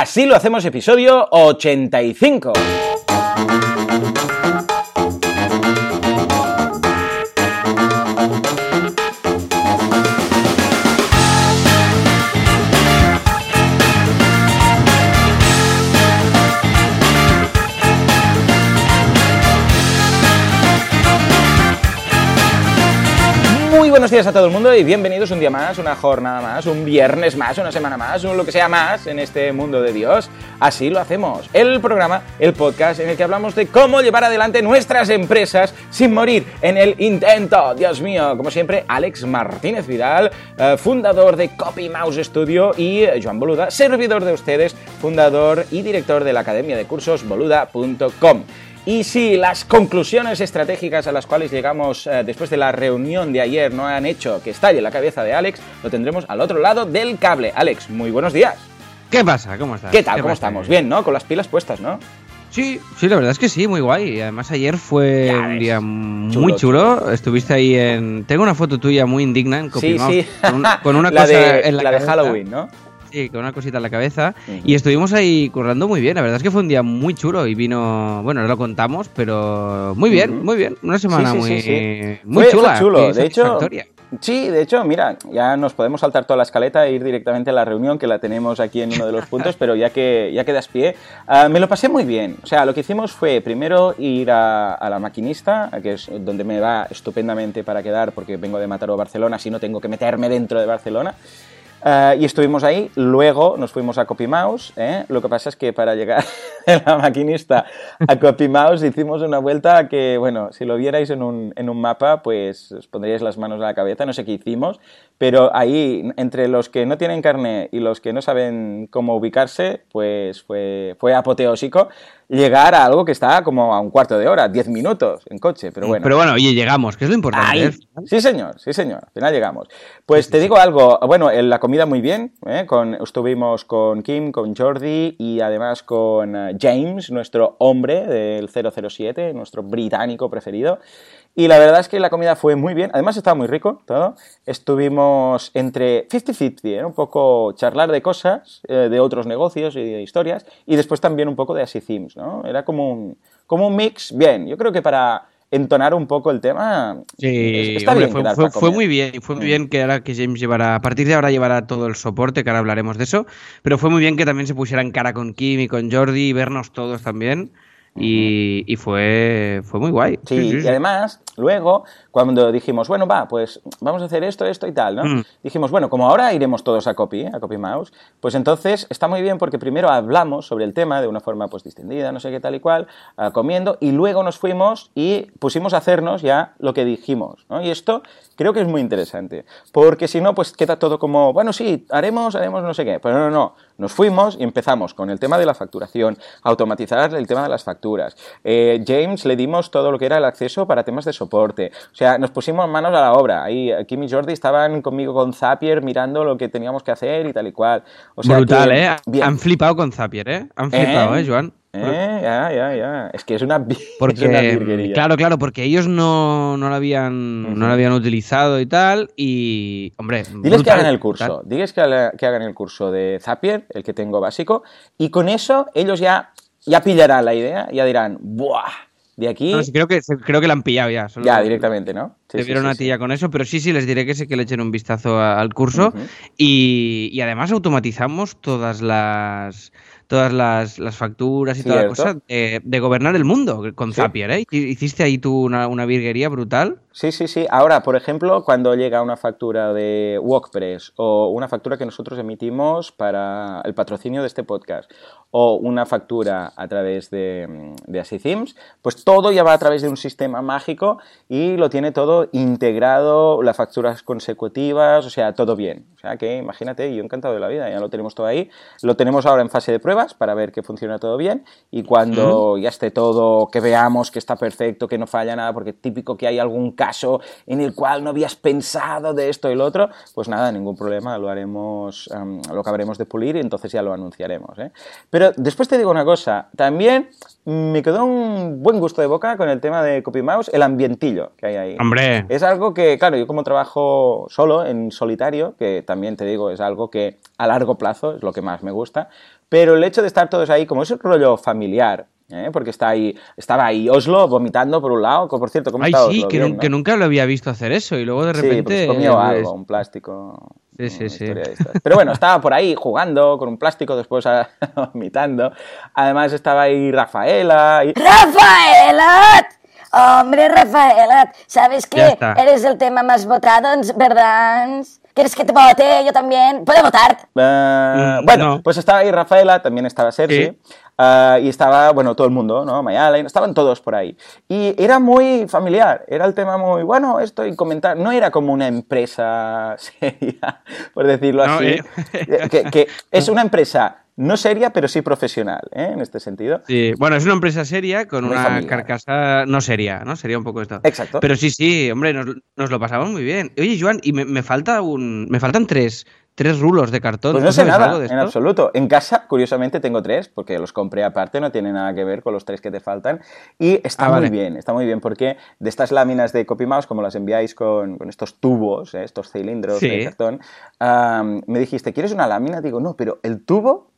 Así lo hacemos episodio 85. Buenos días a todo el mundo y bienvenidos un día más, una jornada más, un viernes más, una semana más, un lo que sea más en este mundo de Dios. Así lo hacemos. El programa, el podcast en el que hablamos de cómo llevar adelante nuestras empresas sin morir en el intento. Dios mío, como siempre, Alex Martínez Vidal, eh, fundador de Copy Mouse Studio y eh, Joan Boluda, servidor de ustedes, fundador y director de la academia de cursos boluda.com. Y si las conclusiones estratégicas a las cuales llegamos eh, después de la reunión de ayer no han hecho que estalle la cabeza de Alex, lo tendremos al otro lado del cable. Alex, muy buenos días. ¿Qué pasa? ¿Cómo estás? ¿Qué tal? ¿Cómo pasa? estamos? Bien, ¿no? Con las pilas puestas, ¿no? Sí, sí, la verdad es que sí, muy guay. Además ayer fue un día Chulo, muy chulo. Estuviste ahí en... Tengo una foto tuya muy indigna en Sí, Copymouse, sí. Con, con una la cosa de, en la, la de. Halloween, ¿no? Sí, con una cosita en la cabeza. Ujú. Y estuvimos ahí currando muy bien. La verdad es que fue un día muy chulo y vino... Bueno, no lo contamos, pero muy bien, Ujú. muy bien. Una semana Sí, sí, muy, sí, sí. muy Fue- fue chula. chulo. y De hecho. Sí, de hecho, mira, ya nos podemos saltar toda la escaleta e ir directamente a la reunión que la tenemos aquí en uno de los puntos, pero ya que ya que das pie, ah, me lo pasé muy bien. O sea, lo que hicimos fue primero ir a, a la maquinista, que es donde me va estupendamente para quedar, porque vengo de Mataró, Barcelona, así no tengo que meterme dentro de Barcelona. Ah, y estuvimos ahí, luego nos fuimos a CopyMouse, ¿eh? lo que pasa es que para llegar de la maquinista a CopyMouse hicimos una vuelta que, bueno, si lo vierais en un, en un mapa, pues os pondríais las manos a la cabeza, no sé qué hicimos, pero ahí, entre los que no tienen carne y los que no saben cómo ubicarse, pues fue, fue apoteósico llegar a algo que está como a un cuarto de hora, 10 minutos en coche, pero bueno. Pero bueno, oye, llegamos, que es lo importante. Ahí. ¿eh? Sí, señor, sí, señor. Al final llegamos. Pues te digo algo, bueno, en la comida muy bien, ¿eh? estuvimos con Kim, con Jordi y además con eh, James, nuestro hombre del 007, nuestro británico preferido. Y la verdad es que la comida fue muy bien, además estaba muy rico todo. Estuvimos entre 50-50, ¿eh? un poco charlar de cosas, eh, de otros negocios y de historias, y después también un poco de Así Themes. Era como como un mix bien. Yo creo que para entonar un poco el tema, Sí, está hombre, bien fue, muy bien, fue muy Mm. bien que ahora que James llevará, a partir de ahora llevará todo el soporte, que ahora hablaremos de eso, pero fue muy bien que también se pusieran cara con Kim y con Jordi y vernos todos también, y, y fue, fue muy guay. Sí, y además, luego, cuando dijimos, bueno, va, pues vamos a hacer esto, esto y tal, ¿no? Mm. Dijimos, bueno, como ahora iremos todos a Copy, ¿eh? a Copy Mouse, pues entonces está muy bien porque primero hablamos sobre el tema de una forma pues distendida, no sé qué tal y cual, ah, comiendo, y luego nos fuimos y pusimos a hacernos ya lo que dijimos, ¿no? Y esto creo que es muy interesante, porque si no, pues queda todo como, bueno, sí, haremos, haremos no sé qué, pero no, no, nos fuimos y empezamos con el tema de la facturación, automatizar el tema de las facturas. Eh, James le dimos todo lo que era el acceso para temas de soporte. O sea, nos pusimos manos a la obra. Ahí eh, Kim y Jordi estaban conmigo con Zapier mirando lo que teníamos que hacer y tal y cual. O sea, Brutal, que- ¿eh? bien. Han flipado con Zapier, ¿eh? Han flipado, ¿eh, Joan? Eh, ya, ya, ya. Es que es una, vi- es una Porque, claro, claro, porque ellos no, no lo habían, no lo habían utilizado y tal, y, hombre, Diles que hagan el curso, diles que, que hagan el curso de Zapier, el que tengo básico, y con eso ellos ya, ya pillarán la idea, ya dirán, ¡buah! De aquí, No, sí, creo, que, creo que la han pillado ya. solo- ya directamente, ¿no? Te sí, vieron sí, a ti ya con eso, pero sí, sí, les diré que sí que le echen un vistazo a- al curso. Y, y además automatizamos todas las todas las, las facturas y toda la Cierto. cosa de, de gobernar el mundo con. Zapier, ¿eh? Hiciste ahí tú una, una virguería brutal. Sí, sí, sí. Ahora, por ejemplo, cuando llega una factura de WordPress o una factura que nosotros emitimos para el patrocinio de este podcast o una factura a través de, de Así Themes, pues todo ya va a través de un sistema mágico y lo tiene todo integrado, las facturas consecutivas, o sea, todo bien. O sea que imagínate, yo encantado de la vida, ya lo tenemos todo ahí. Lo tenemos ahora en fase de pruebas para ver que funciona todo bien y cuando ya esté todo, que veamos que está perfecto, que no falla nada, porque típico que hay algún caso en el cual no habías pensado de esto y lo otro, pues nada, ningún problema, lo haremos, em, lo acabaremos de pulir y entonces ya lo anunciaremos. ¿eh? Pero después te digo una cosa, también me quedó un buen gusto de boca con el tema de CopyMouse, el ambientillo que hay ahí. Hombre, es algo que, claro, yo como trabajo solo, en solitario, que también te digo, es algo que a largo plazo es lo que más me gusta, pero el hecho de estar todos ahí, como es un rollo familiar, ¿eh? porque está ahí, estaba ahí Oslo vomitando por un lado, por cierto, ¿cómo Ay, está sí, Oslo? que, Bien, nu- ¿no? que nunca lo había visto hacer eso y luego de Sí, repente... pues comió pues, algo, un plástico. Sí, sí, sí. Pero bueno, estaba por ahí jugando con un plástico, después vomitando. Además estaba ahí Rafaela. y- ¡Rafaela! Hombre, Rafaela, ¿sabes que eres el tema más votado, verdad? ¿Quieres que te vote? Yo también. ¿Puedo votar? Eh, Mm, bueno, no. pues estaba ahí Rafaela, también estaba Sergi. Sí. ah, y estaba, bueno, todo el mundo, ¿no? Mayalen, estaban todos por ahí. Y era muy familiar, era el tema muy, bueno, esto y comentar. No era como una empresa seria, por decirlo No, así. eh. que, que es una empresa no seria, pero sí profesional, ¿eh? En este sentido. Sí, bueno, es una empresa seria con Muy una familiar. carcasa no seria, ¿no? Sería un poco esto. Exacto. Pero sí, sí, hombre, nos, nos lo pasamos muy bien. Oye, Joan, y me, me falta un, me faltan tres, tres rulos de cartón. Pues ¿Tú no sé nada, algo de en absoluto. En casa, curiosamente, tengo tres, porque los compré aparte, no tiene nada que ver con los tres que te faltan. Y está Ah, muy vale. bien, está muy bien, porque de estas láminas de CopyMouse, como las enviáis con, con estos tubos, ¿eh? estos cilindros Sí. de cartón, me dijiste, ¿quieres una lámina? Digo, no, pero el tubo...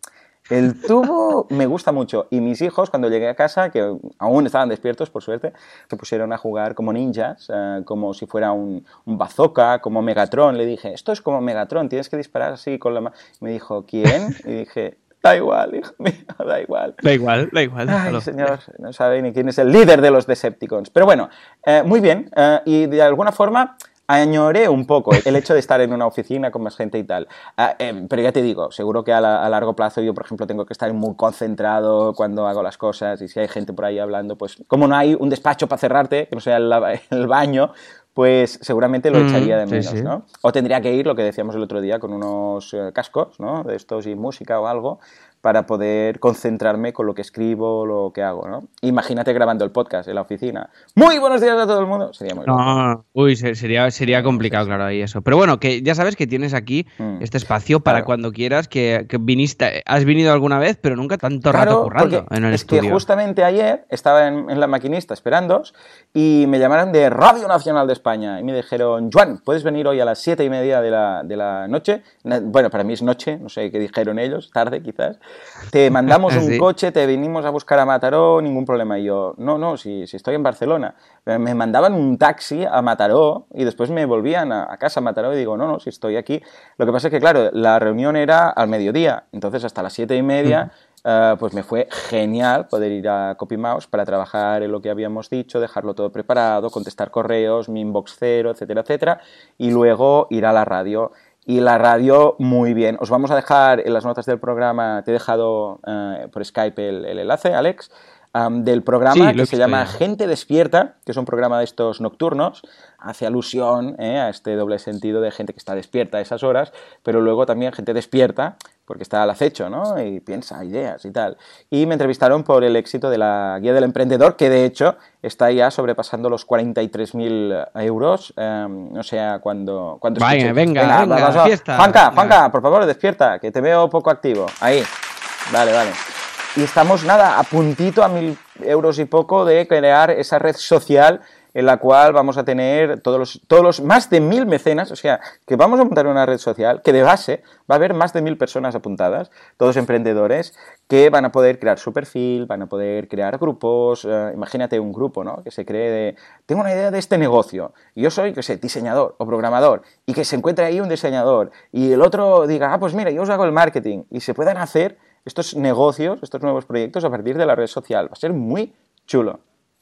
El tubo me gusta mucho y mis hijos cuando llegué a casa, que aún estaban despiertos por suerte, se pusieron a jugar como ninjas, eh, como si fuera un, un bazooka, como Megatron. Le dije, esto es como Megatron, tienes que disparar así con la mano. Me dijo, ¿quién? Y dije, da igual, hijo mío, da igual. Da igual, da igual. Ay, señor, no sabe ni quién es el líder de los Decepticons. Pero bueno, eh, muy bien. eh, y de alguna forma añoré un poco el hecho de estar en una oficina con más gente y tal. Ah, eh, pero ya te digo, seguro que a, la- a largo plazo yo, por ejemplo, tengo que estar muy concentrado cuando hago las cosas y si hay gente por ahí hablando, pues como no hay un despacho para cerrarte, que no sea el, el baño, pues seguramente lo Mm, echaría de sí, menos, sí. ¿no? O tendría que ir, lo que decíamos el otro día, con unos eh, cascos, ¿no? De estos y música o algo, para poder concentrarme con lo que escribo, lo que hago, ¿no? Imagínate grabando el podcast en la oficina. Muy buenos días a todo el mundo. Sería muy. No, uy, se- sería, sería complicado, claro, ahí eso. Pero bueno, que ya sabes que tienes aquí Mm. este espacio para Claro. cuando quieras, que, que viniste, has venido alguna vez, pero nunca tanto rato Claro, currando porque en el es estudio. que justamente ayer estaba en, en la maquinista esperándoos y me llamaron de Radio Nacional de España y me dijeron, Juan, ¿puedes venir hoy a las siete y media de la, de la noche? Bueno, para mí es noche, no sé qué dijeron ellos, tarde quizás. Te mandamos un Sí. coche, te vinimos a buscar a Mataró, ningún problema. Y yo, no, no, si, si estoy en Barcelona. Me mandaban un taxi a Mataró y después me volvían a, a casa a Mataró y digo, no, no, si estoy aquí. Lo que pasa es que, claro, la reunión era al mediodía, entonces hasta las siete y media eh, pues me fue genial poder ir a CopyMouse para trabajar en lo que habíamos dicho, dejarlo todo preparado, contestar correos, mi inbox cero, etcétera, etcétera, y luego ir a la radio. Y la radio, muy bien. Os vamos a dejar en las notas del programa, te he dejado eh, por Skype el, el enlace, Alex, am, del programa que se llama. Gente Despierta, que es un programa de estos nocturnos, hace alusión eh, a este doble sentido de gente que está despierta a esas horas, pero luego también gente despierta porque está al acecho, ¿no? Y piensa ideas y tal. Y me entrevistaron por el éxito de la guía del emprendedor, que de hecho está ya sobrepasando los 43.000 euros. eh, no sé a cuándo, cuándo Vaya, escuches. venga, venga, vamos a- fiesta. Juanca, Venga. Juanca, por favor, despierta, que te veo poco activo. Ahí. Vale, vale. Y estamos, nada, a puntito a mil euros y poco de crear esa red social en la cual vamos a tener todos los, todos los más de mil mecenas, o sea, que vamos a montar una red social que de base va a haber más de mil personas apuntadas, todos emprendedores, que van a poder crear su perfil, van a poder crear grupos, eh, imagínate un grupo, ¿no? Que se cree de, tengo una idea de este negocio, y yo soy, que sé, diseñador o programador, y que se encuentre ahí un diseñador, y el otro diga, ah, pues mira, yo os hago el marketing, y se puedan hacer estos negocios, estos nuevos proyectos a partir de la red social. Va a ser muy chulo.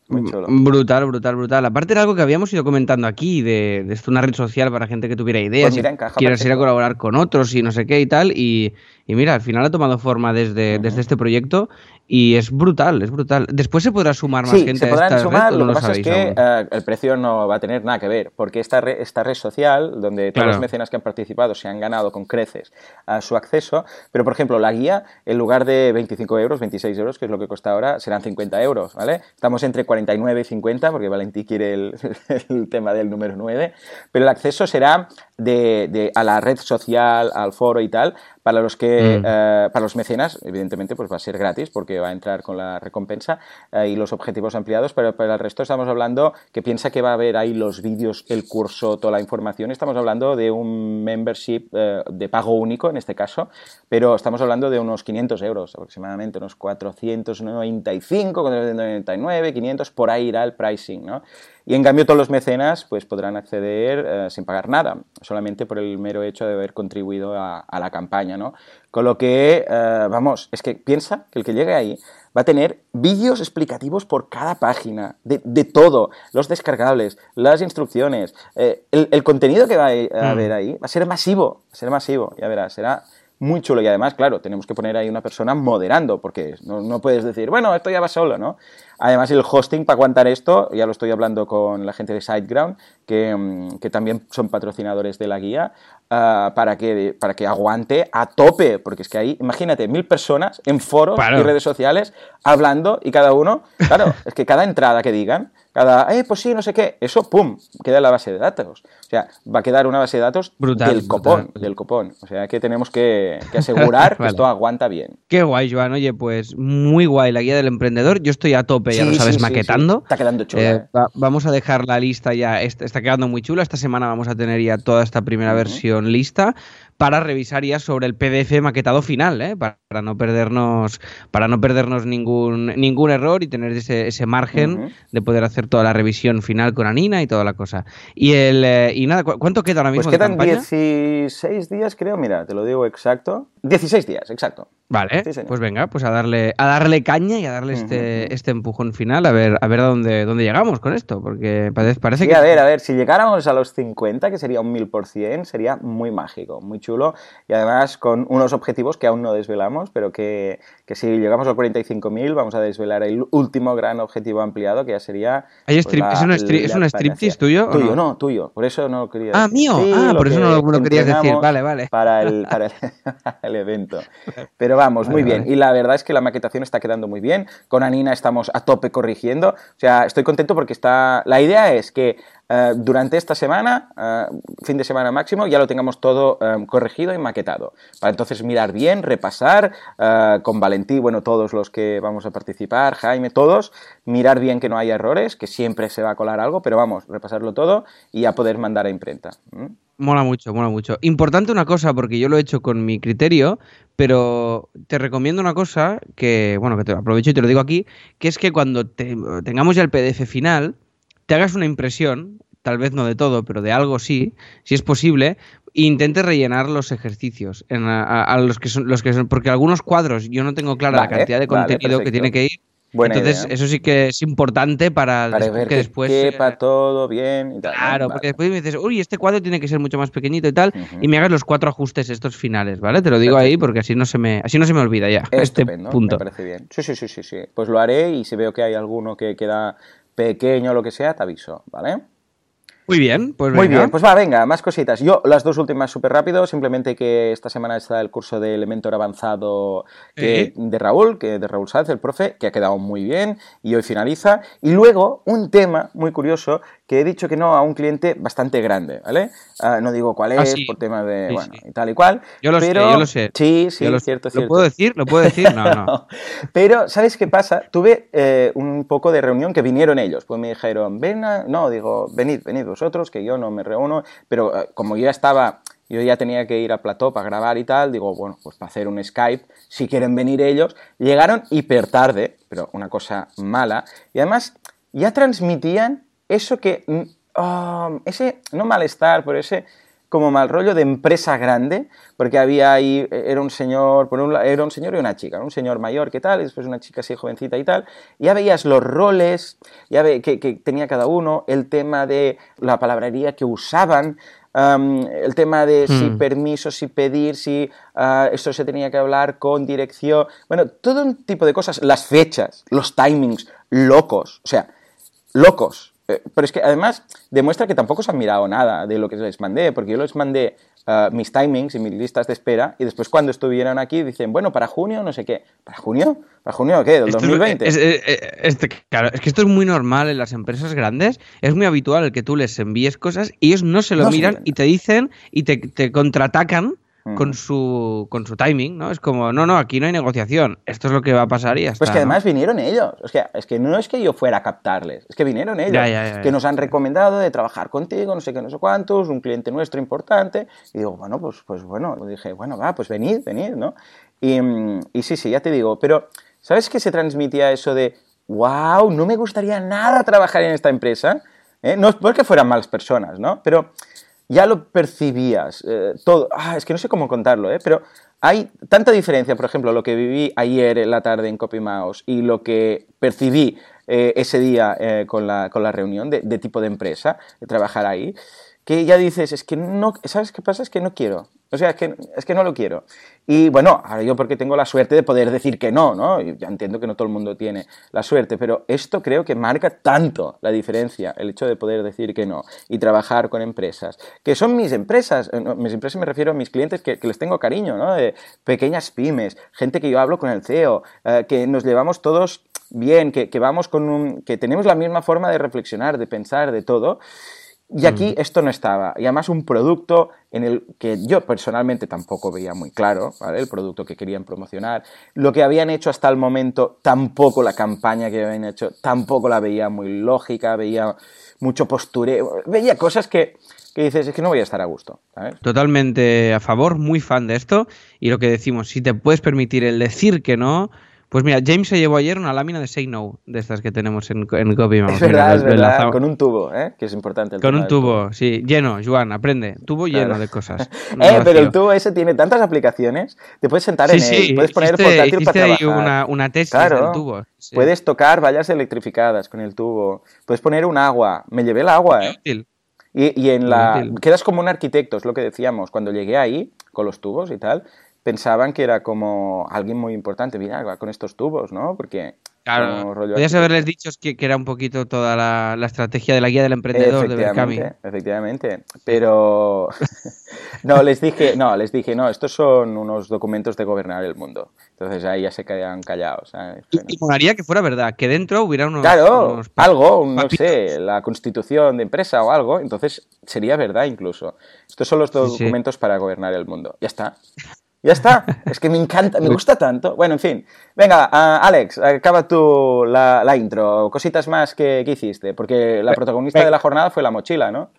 Muy chulo. Brutal, brutal, brutal. Aparte era algo que habíamos ido comentando aquí, de, de esto, una red social para gente que tuviera ideas Pues mira, quieras ir a colaborar con otros y no sé qué y tal. Y, y mira, al final ha tomado forma desde, desde este proyecto y es brutal, es brutal. Después se podrá sumar más Sí, gente se a esta sumar, red, lo no que pasa es que eh, el precio no va a tener nada que ver, porque esta, re- esta red social, donde todos Claro. los mecenas que han participado se han ganado con creces a su acceso, pero por ejemplo, la guía, en lugar de 25 euros, 26 euros, que es lo que cuesta ahora, serán 50 euros, ¿vale? Estamos entre 49 y 50, porque Valentí quiere el, el tema del número 9, pero el acceso será de, de- a la red social, al foro y tal, para los que Mm. eh, para los mecenas, evidentemente, pues va a ser gratis porque va a entrar con la recompensa eh, y los objetivos ampliados, pero para el resto estamos hablando que piensa que va a haber ahí los vídeos, el curso, toda la información. Estamos hablando de un membership eh, de pago único en este caso, pero estamos hablando de unos 500 euros aproximadamente, unos 495, 499, 500, por ahí irá el pricing, ¿no? Y en cambio todos los mecenas pues podrán acceder eh, sin pagar nada, solamente por el mero hecho de haber contribuido a, a la campaña, ¿no? Con lo que, eh, vamos, es que piensa que el que llegue ahí va a tener vídeos explicativos por cada página, de, de todo, los descargables, las instrucciones, eh, el, el contenido que va a, a haber ahí va a ser masivo, va a ser masivo, ya verás, será muy chulo y además, claro, tenemos que poner ahí una persona moderando, porque no, no puedes decir, bueno, esto ya va solo, ¿no? Además, el hosting para aguantar esto, ya lo estoy hablando con la gente de SiteGround, que, mm, que también son patrocinadores de la guía, ah, para, que, para que aguante a tope, porque es que ahí, imagínate, mil personas en foros Claro. y redes sociales hablando y cada uno, claro, es que cada entrada que digan, cada, eh, pues sí, no sé qué, eso, pum, queda en la base de datos. O sea, va a quedar una base de datos Brutal, del copón, brutal. del copón. O sea, que tenemos que, que asegurar que esto aguanta bien. Qué guay, Joan. Oye, pues muy guay la guía del emprendedor. Yo estoy a tope, ya Sí, lo sabes, sí, maquetando. Está quedando chula, Eh, eh. va- vamos a dejar la lista ya. est- Está quedando muy chula. Esta semana vamos a tener ya toda esta primera versión lista para revisar ya sobre el PDF maquetado final, ¿eh? para, para no perdernos, para no perdernos ningún, ningún error y tener ese, ese margen de poder hacer toda la revisión final con Anina y toda la cosa. Y el eh, y nada, ¿cu- ¿cuánto queda ahora mismo Pues de quedan campaña? 16 días, creo, mira, te lo digo exacto. 16 días, exacto. Vale, Sí, pues venga, pues a darle, a darle caña y a darle este, este empujón final, a ver, a ver a dónde, dónde llegamos con esto, porque parece, parece Sí, que a ver, a ver, si llegáramos a los 50, que sería un 1000%, sería muy mágico, muy chulo y además con unos objetivos que aún no desvelamos, pero que, que si llegamos a los 45.000 vamos a desvelar el último gran objetivo ampliado, que ya sería... ¿Hay pues, la- ¿es un stri- es striptease tuyo Tuyo, no? no? tuyo, por eso no lo quería Ah, decir. mío. Sí, Ah, por eso no lo- querías decir. Vale, vale. Para el, para el, el evento. Pero vamos, muy bien. vale. Y la verdad es que la maquetación está quedando muy bien. Con Anina estamos a tope corrigiendo. O sea, estoy contento porque está. La idea es que eh, durante esta semana, eh, fin de semana máximo, ya lo tengamos todo eh, corregido y maquetado. Para entonces mirar bien, repasar eh, con Valentí, bueno, todos los que vamos a participar, Jaime, todos, mirar bien que no haya errores, que siempre se va a colar algo, pero vamos, repasarlo todo y a poder mandar a imprenta. Mola mucho, mola mucho. Importante una cosa, porque yo lo he hecho con mi criterio, pero te recomiendo una cosa que, bueno, que te aprovecho y te lo digo aquí, que es que cuando te- tengamos ya el PDF final, te hagas una impresión, tal vez no de todo, pero de algo sí, si es posible, e intentes rellenar los ejercicios en a, a- a los que son los que son, porque algunos cuadros yo no tengo clara la cantidad de vale, contenido que tiene que ir. Buena Entonces, idea. eso sí que es importante para, Para ver que que después eh, quepa todo bien y tal. Claro, Vale. porque después me dices, uy, este cuadro tiene que ser mucho más pequeñito y tal, y me hagas los cuatro ajustes estos finales, ¿vale? Te lo digo ahí porque así no se me, así no se me olvida ya. Este Estupendo, punto. me parece bien. Sí, sí, sí, sí, sí. Pues lo haré y si veo que hay alguno que queda pequeño lo que sea, te aviso, ¿vale? Muy bien, pues Muy venga. bien, pues va, venga, más cositas. Yo, las dos últimas súper rápido, simplemente que esta semana está el curso de Elementor Avanzado que- de Raúl, que de Raúl Sáenz, el profe, que ha quedado muy bien y hoy finaliza. Y luego, un tema muy curioso que he dicho que no a un cliente bastante grande, ¿vale? Ah, no digo cuál es, Ah, sí. por tema de, Sí, bueno, sí. y tal y cual. Yo lo sé, pero... yo lo sé. Sí, sí, lo- cierto, ¿Lo cierto. puedo decir? ¿Lo puedo decir? No, no. Pero, ¿sabes qué pasa? Tuve eh, un poco de reunión que vinieron ellos. Pues me dijeron, ven, a-". no, digo, venid, venid vosotros, que yo no me reúno. Pero eh, como yo ya estaba, yo ya tenía que ir a plató para grabar y tal, digo, bueno, pues para hacer un Skype, si quieren venir ellos. Llegaron hiper tarde, pero una cosa mala. Y además, ya transmitían eso que, mm, ah, ese, no malestar, pero ese como mal rollo de empresa grande, porque había ahí, era un señor, por un era un señor y una chica, un señor mayor que tal, y después una chica así jovencita y tal, ya veías los roles, ya ve, que, que tenía cada uno, el tema de la palabrería que usaban, el tema de si Hmm. permiso, si pedir, si ah, esto se tenía que hablar con dirección, bueno, todo un tipo de cosas, las fechas, los timings, locos, o sea, locos. Eh, pero es que además demuestra que tampoco se han mirado nada de lo que les mandé, porque yo les mandé uh, mis timings y mis listas de espera y después cuando estuvieran aquí dicen, bueno, para junio, no sé qué. ¿Para junio? ¿Para junio qué? ¿Del 2020? Es, es, es, claro, es que esto es muy normal en las empresas grandes. Es muy habitual el que tú les envíes cosas y ellos no se lo No se miran miran. y te dicen y te, te contraatacan con Ujú. su, con su timing, ¿no? Es como, no, no, aquí no hay negociación. Esto es lo que va a pasar y ya está. Pues que ¿no? además vinieron ellos. Es que, es que no es que yo fuera a captarles, es que vinieron ellos. Ya, ya, ya, que nos han recomendado de trabajar contigo, no sé qué, no sé cuántos, un cliente nuestro importante. Y digo, bueno, pues, pues bueno, dije, bueno, va, pues venid, venid, ¿no? Y, mm, y sí, sí, ya te digo, pero ¿sabes qué se transmitía eso de, wow, no me gustaría nada trabajar en esta empresa? ¿Eh? No es porque fueran malas personas, ¿no? Pero ya lo percibías, eh, todo. Ah, es que no sé cómo contarlo, ¿eh? Pero hay tanta diferencia, por ejemplo, lo que viví ayer en la tarde en Copy Mouse y lo que percibí eh, ese día eh, con, la, con la reunión de, de tipo de empresa, de trabajar ahí, que ya dices, es que no, ¿sabes qué pasa? Es que no quiero. O sea, es que, es que no lo quiero. Y bueno, ahora yo porque tengo la suerte de poder decir que no, ¿no? Y ya entiendo que no todo el mundo tiene la suerte, pero esto creo que marca tanto la diferencia, el hecho de poder decir que no y trabajar con empresas, que son mis empresas, eh, mis empresas me refiero a mis clientes que, que les tengo cariño, ¿no? De pequeñas pymes, gente que yo hablo con el CEO, eh, que nos llevamos todos bien, que, que vamos con un, que tenemos la misma forma de reflexionar, de pensar, de todo. Y aquí esto no estaba. Y además un producto en el que yo personalmente tampoco veía muy claro, ¿vale? El producto que querían promocionar. Lo que habían hecho hasta el momento, tampoco la campaña que habían hecho, tampoco la veía muy lógica, veía mucho postureo, veía cosas que, que dices, es que no voy a estar a gusto, ¿sabes? Totalmente a favor, muy fan de esto. Y lo que decimos, si te puedes permitir el decir que no. Pues mira, James se llevó ayer una lámina de Say No, de estas que tenemos en, en Copy Mouse. Es verdad, es verdad, con un tubo, ¿eh? Que es importante. el Con un del tubo, sí, lleno, Juan, aprende. Tubo Claro. lleno de cosas. no Eh, pero el tubo ese tiene tantas aplicaciones, te puedes sentar Sí, en él, sí, puedes poner hiciste- portátil hiciste para trabajar. una, una tesis Claro. del tubo. sí. Puedes tocar vallas electrificadas con el tubo. Puedes poner un agua. Me llevé el agua, ¿eh? Útil. Y, y en la... Útil. Quedas como un arquitecto, es lo que decíamos. Cuando llegué ahí, con los tubos y tal, pensaban que era como alguien muy importante. Mira, va con estos tubos, ¿no? Porque... Claro, arquitecto. haberles dicho que, que era un poquito toda la, la estrategia de la guía del emprendedor de Berkami. Efectivamente, efectivamente. Pero no, les dije, no, les dije, no, estos son unos documentos de gobernar el mundo. Entonces ahí ya se quedan callados. ¿sabes? Y, y molaría que fuera verdad, que dentro hubiera unos. Claro, unos- algo, no papitos. sé, la constitución de empresa o algo, entonces sería verdad incluso. Estos son los Sí, sí. documentos para gobernar el mundo. Ya está. Ya está. Es que me encanta, me gusta tanto. Bueno, en fin. Venga, Alex, acaba tú la, la intro. Cositas más que, que hiciste, porque la protagonista de la jornada fue la mochila, ¿no?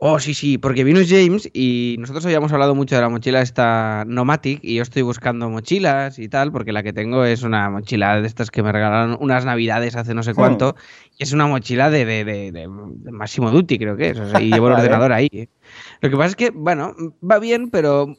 Oh, sí, sí, porque vino James y nosotros habíamos hablado mucho de la mochila esta Nomatic y yo estoy buscando mochilas y tal, porque la que tengo es una mochila de estas que me regalaron unas navidades hace no sé cuánto, y es una mochila de, de, de, de- Massimo Dutti, creo que es, o sea, y llevo el ordenador ahí. Lo que pasa es que, bueno, va bien, pero...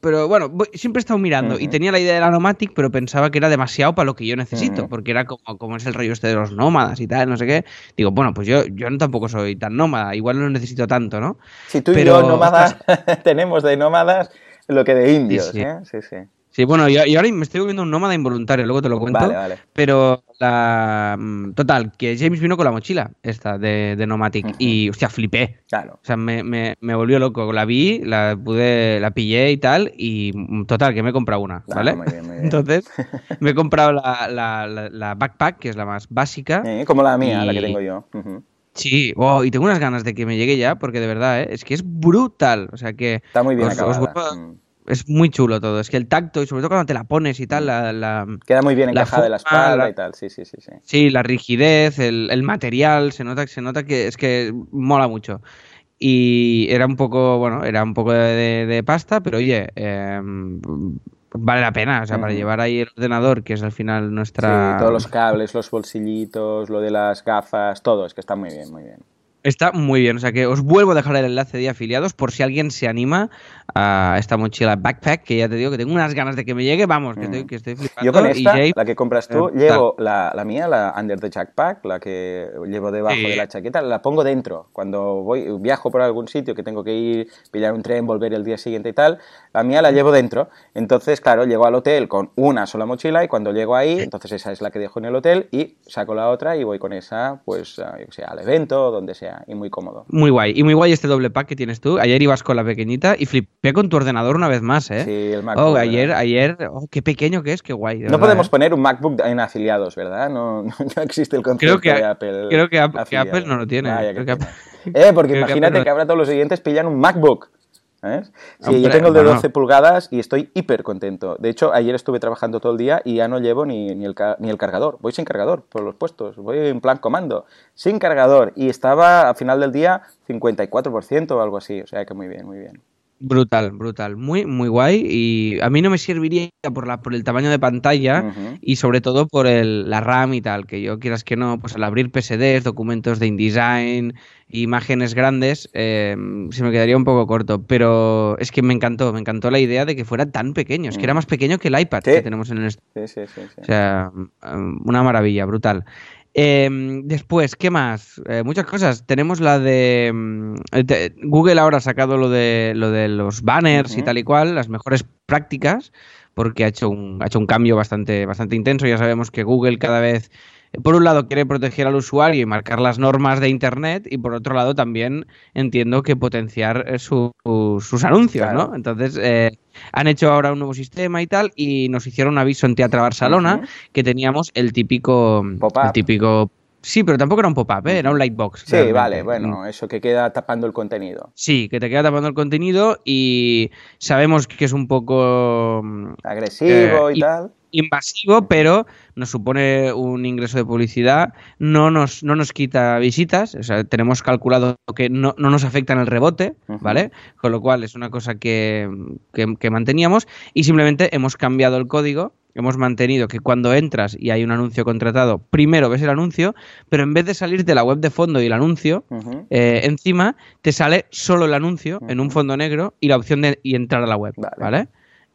Pero bueno, voy- siempre he estado mirando y tenía la idea de la Nomatic, pero pensaba que era demasiado para lo que yo necesito, porque era como, como es el rollo este de los nómadas y tal, no sé qué. Digo, bueno, pues yo, yo no tampoco soy tan nómada, igual no necesito tanto, ¿no? Si tú y yo nómadas tenemos de nómadas lo que de indios, sí. ¿eh? Sí, sí. Sí, bueno, y, y ahora me estoy volviendo un nómada involuntario, luego te lo cuento. Vale, vale. Pero la. mm, Total, que James vino con la mochila esta de, de Nomatic y, hostia, flipé. Claro. O sea, me, me, me volvió loco. La vi, la pude, la pillé y tal, y mm, total, que me he comprado una, Ah, ¿vale? muy bien, muy bien. Entonces, me he comprado la, la, la- la backpack, que es la más básica. Eh, como la mía, la que tengo yo. Sí, oh, y tengo unas ganas de que me llegue ya, porque de verdad, ¿eh? es que es brutal. O sea que Está muy bien os- acabada. Mm. Es muy chulo todo. Es que el tacto, y sobre todo cuando te la pones y tal, la, la- Queda muy bien encajada de la espalda la- y tal. Sí, sí, sí. sí. Sí, la rigidez, el, el material, se nota, se nota que es que mola mucho. Y era un poco, bueno, era un poco de, de- de pasta, pero oye, eh, vale la pena. O sea, para llevar ahí el ordenador, que es al final nuestra. Sí, todos los cables, los bolsillitos, lo de las gafas, todo, es que está muy bien, muy bien. Está muy bien, o sea que os vuelvo a dejar el enlace de afiliados por si alguien se anima a esta mochila backpack, que ya te digo que tengo unas ganas de que me llegue, vamos, que, estoy, que estoy flipando. Yo con esta, Jay- la que compras tú, eh, llevo la, la mía, la Under the Jackpack, la que llevo debajo Sí. de la chaqueta, la pongo dentro. Cuando voy viajo por algún sitio que tengo que ir, pillar un tren, volver el día siguiente y tal, la mía la llevo dentro. Entonces, claro, llego al hotel con una sola mochila y cuando llego ahí, entonces esa es la que dejo en el hotel y saco la otra y voy con esa, pues, yo sé, al evento donde sea, y muy cómodo. Muy guay. Y muy guay este doble pack que tienes tú. Ayer ibas con la pequeñita y flipé con tu ordenador una vez más, ¿eh? Sí, el MacBook, Oh, ¿verdad? ayer, ayer, oh, qué pequeño que es, qué guay. No verdad, podemos ¿eh? poner un MacBook en afiliados, ¿verdad? No, no, no existe el concepto Creo que- de Apple. creo que. Apple no lo tiene. Vaya, Creo qué que pena. Apple- Eh, porque creo imagínate que ahora todos los siguientes pillan un MacBook. ¿sabes? Sí, yo tengo el de bueno. 12 pulgadas y estoy hiper contento. De hecho, ayer estuve trabajando todo el día y ya no llevo ni, ni, el, ni el cargador. Voy sin cargador por los puestos. Voy en plan comando. Sin cargador. Y estaba al final del día 54% o algo así. O sea que muy bien, muy bien. Brutal, brutal. Muy, muy guay. Y a mí no me serviría por, la, por el tamaño de pantalla y sobre todo por el, la RAM y tal. Que yo quieras que no, pues al abrir PSDs, documentos de InDesign, imágenes grandes, eh, se me quedaría un poco corto. Pero es que me encantó, me encantó la idea de que fuera tan pequeño. Es que era más pequeño que el iPad Sí. que tenemos en el Sí, estudio. sí, sí. O sea, mm, una maravilla, brutal. Eh, después, ¿qué más? Eh, muchas cosas. Tenemos la de mm, Google ahora ha sacado lo de lo de los banners y tal y cual, las mejores prácticas, porque ha hecho un, ha hecho un cambio bastante, bastante intenso. Ya sabemos que Google cada vez, por un lado, quiere proteger al usuario y marcar las normas de Internet, y por otro lado, también entiendo que potenciar eh, su- sus anuncios, Claro. ¿no? Entonces, eh, han hecho ahora un nuevo sistema y tal, y nos hicieron un aviso en Teatro Barcelona que teníamos el típico. Pop-up. El típico. Sí, pero tampoco era un pop-up, ¿eh? era un lightbox. Sí, realmente. vale, bueno, eso que queda tapando el contenido. Sí, que te queda tapando el contenido y sabemos que es un poco mm, Agresivo Eh, y y- tal. Invasivo, pero nos supone un ingreso de publicidad, no nos, no nos quita visitas, o sea, tenemos calculado que no, no nos afecta en el rebote. ¿vale? Con lo cual es una cosa que, que- que manteníamos y simplemente hemos cambiado el código. Hemos mantenido que cuando entras y hay un anuncio contratado, primero ves el anuncio, pero en vez de salir de la web de fondo y el anuncio, eh, encima te sale solo el anuncio en un fondo negro y la opción de y entrar a la web, Vale. ¿vale?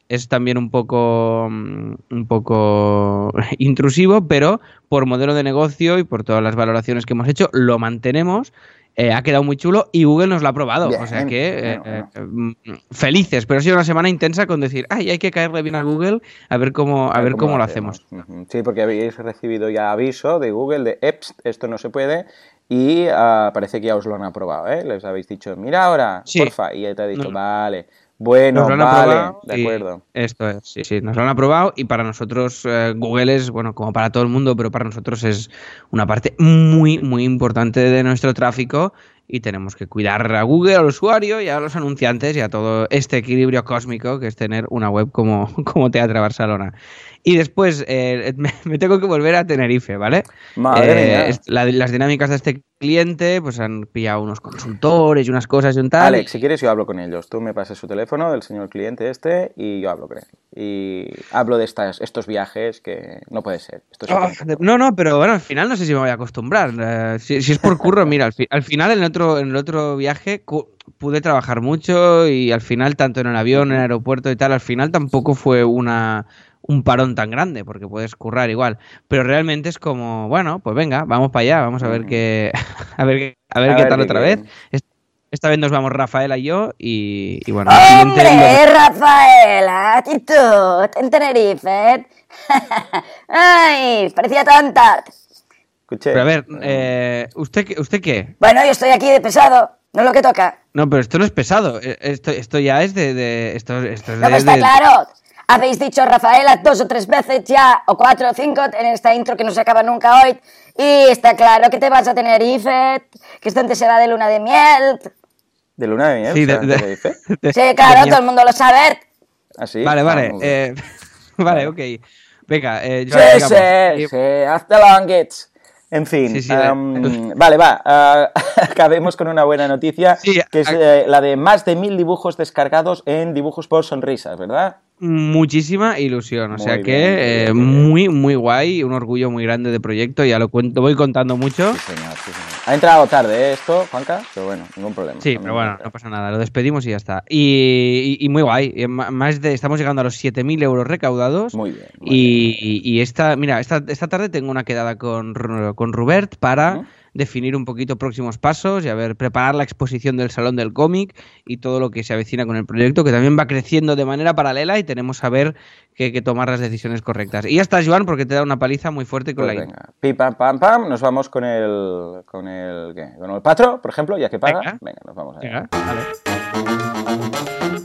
Es también un poco mm, un poco intrusivo, pero por modelo de negocio y por todas las valoraciones que hemos hecho, lo mantenemos. eh, ha quedado muy chulo y Google nos lo ha aprobado. Bien, o sea que eh, bueno, eh, mm, felices, pero ha sido una semana intensa con decir, ay, hay que caerle bien a Google a ver cómo, a ver cómo, lo hacemos. Sí, porque habéis recibido ya aviso de Google de EPS, esto no se puede, y ah, parece que ya os lo han aprobado, ¿eh? Les habéis dicho, mira ahora, Sí. porfa, y ya te ha dicho, vale, bueno, Nos lo han vale, aprobado de acuerdo. Esto es, sí, sí, nos lo han aprobado y para nosotros eh, Google es, bueno, como para todo el mundo, pero para nosotros es una parte muy, muy importante de nuestro tráfico y tenemos que cuidar a Google, al usuario y a los anunciantes y a todo este equilibrio cósmico que es tener una web como, como Teatro Barcelona. Y después eh, me, me tengo que volver a Tenerife, ¿vale? Madre Eh, la- las dinámicas de este cliente, pues han pillado unos consultores y unas cosas y un tal. Alex, si quieres yo hablo con ellos. Tú me pasas su teléfono del señor cliente este y yo hablo con él. Y hablo de estas, estos viajes que no puede ser. Esto es Ah, no, no, pero bueno, al final no sé si me voy a acostumbrar. Eh, si, si es por curro, mira, al, fi- al final en el otro, en el otro viaje pude trabajar mucho y al final, tanto en el avión, en el aeropuerto y tal, al final tampoco fue una un parón tan grande, porque puedes currar igual. Pero realmente es como, bueno, pues venga, vamos para allá, vamos a ver qué, a ver, qué- a ver A qué ver tal otra vez. Est- Esta vez nos vamos Rafaela y yo y, y bueno, el siguiente lo- ¡Hombre, Rafaela! ¿Y tú? ¿En Tenerife? ¡Ay! Parecía tonta. Escuché. Pero a ver, eh, ¿usted, qué- ¿usted qué? Bueno, yo estoy aquí de pesado. No es lo que toca. No, pero esto no es pesado. eh, Esto, esto ya es de. de- esto, esto es No, de- pero está de- claro. Habéis dicho Rafaela dos o tres veces ya, o cuatro o cinco, en esta intro que no se acaba nunca hoy. Y está claro que te vas a Tenerife, que es donde se va de luna de miel. ¿De luna de miel? Sí, de- ¿sabes de- Sí, claro, todo el mundo lo sabe. ¿Así? Vale, Ah, vale. muy bien. eh, vale, ok. Venga, eh, Sí, digamos, sí, eh, sí, hazte longuets. En fin, Sí, sí, am, vale, va, ah, acabemos con una buena noticia, Sí, que es eh, la de más de mil dibujos descargados en dibujos por sonrisas, ¿verdad? Muchísima ilusión. O Muy sea bien, que muy eh, muy muy, guay, un orgullo muy grande de proyecto, ya lo cuento, voy contando mucho. Sí, señor, sí, señor. Ha entrado tarde ¿eh, esto, Juanca, pero bueno, ningún problema. Sí, pero bueno, no pasa nada, lo despedimos y ya está. Y, y- y muy guay, ma- más de, estamos llegando a los 7.000 euros recaudados. Muy bien. muy Y, esta, mira, esta, esta tarde tengo una quedada con, con Rubert para. Definir un poquito próximos pasos y a ver, preparar la exposición del Salón del Cómic y todo lo que se avecina con el proyecto, que también va creciendo de manera paralela y tenemos a ver que, que tomar las decisiones correctas. Y ya está, Joan, porque te da una paliza muy fuerte con Pues la venga, pi pam pam pam, nos vamos con el con el ¿qué? con el patro, por ejemplo, ya que paga. Venga. Venga, nos vamos allá. Venga, vale.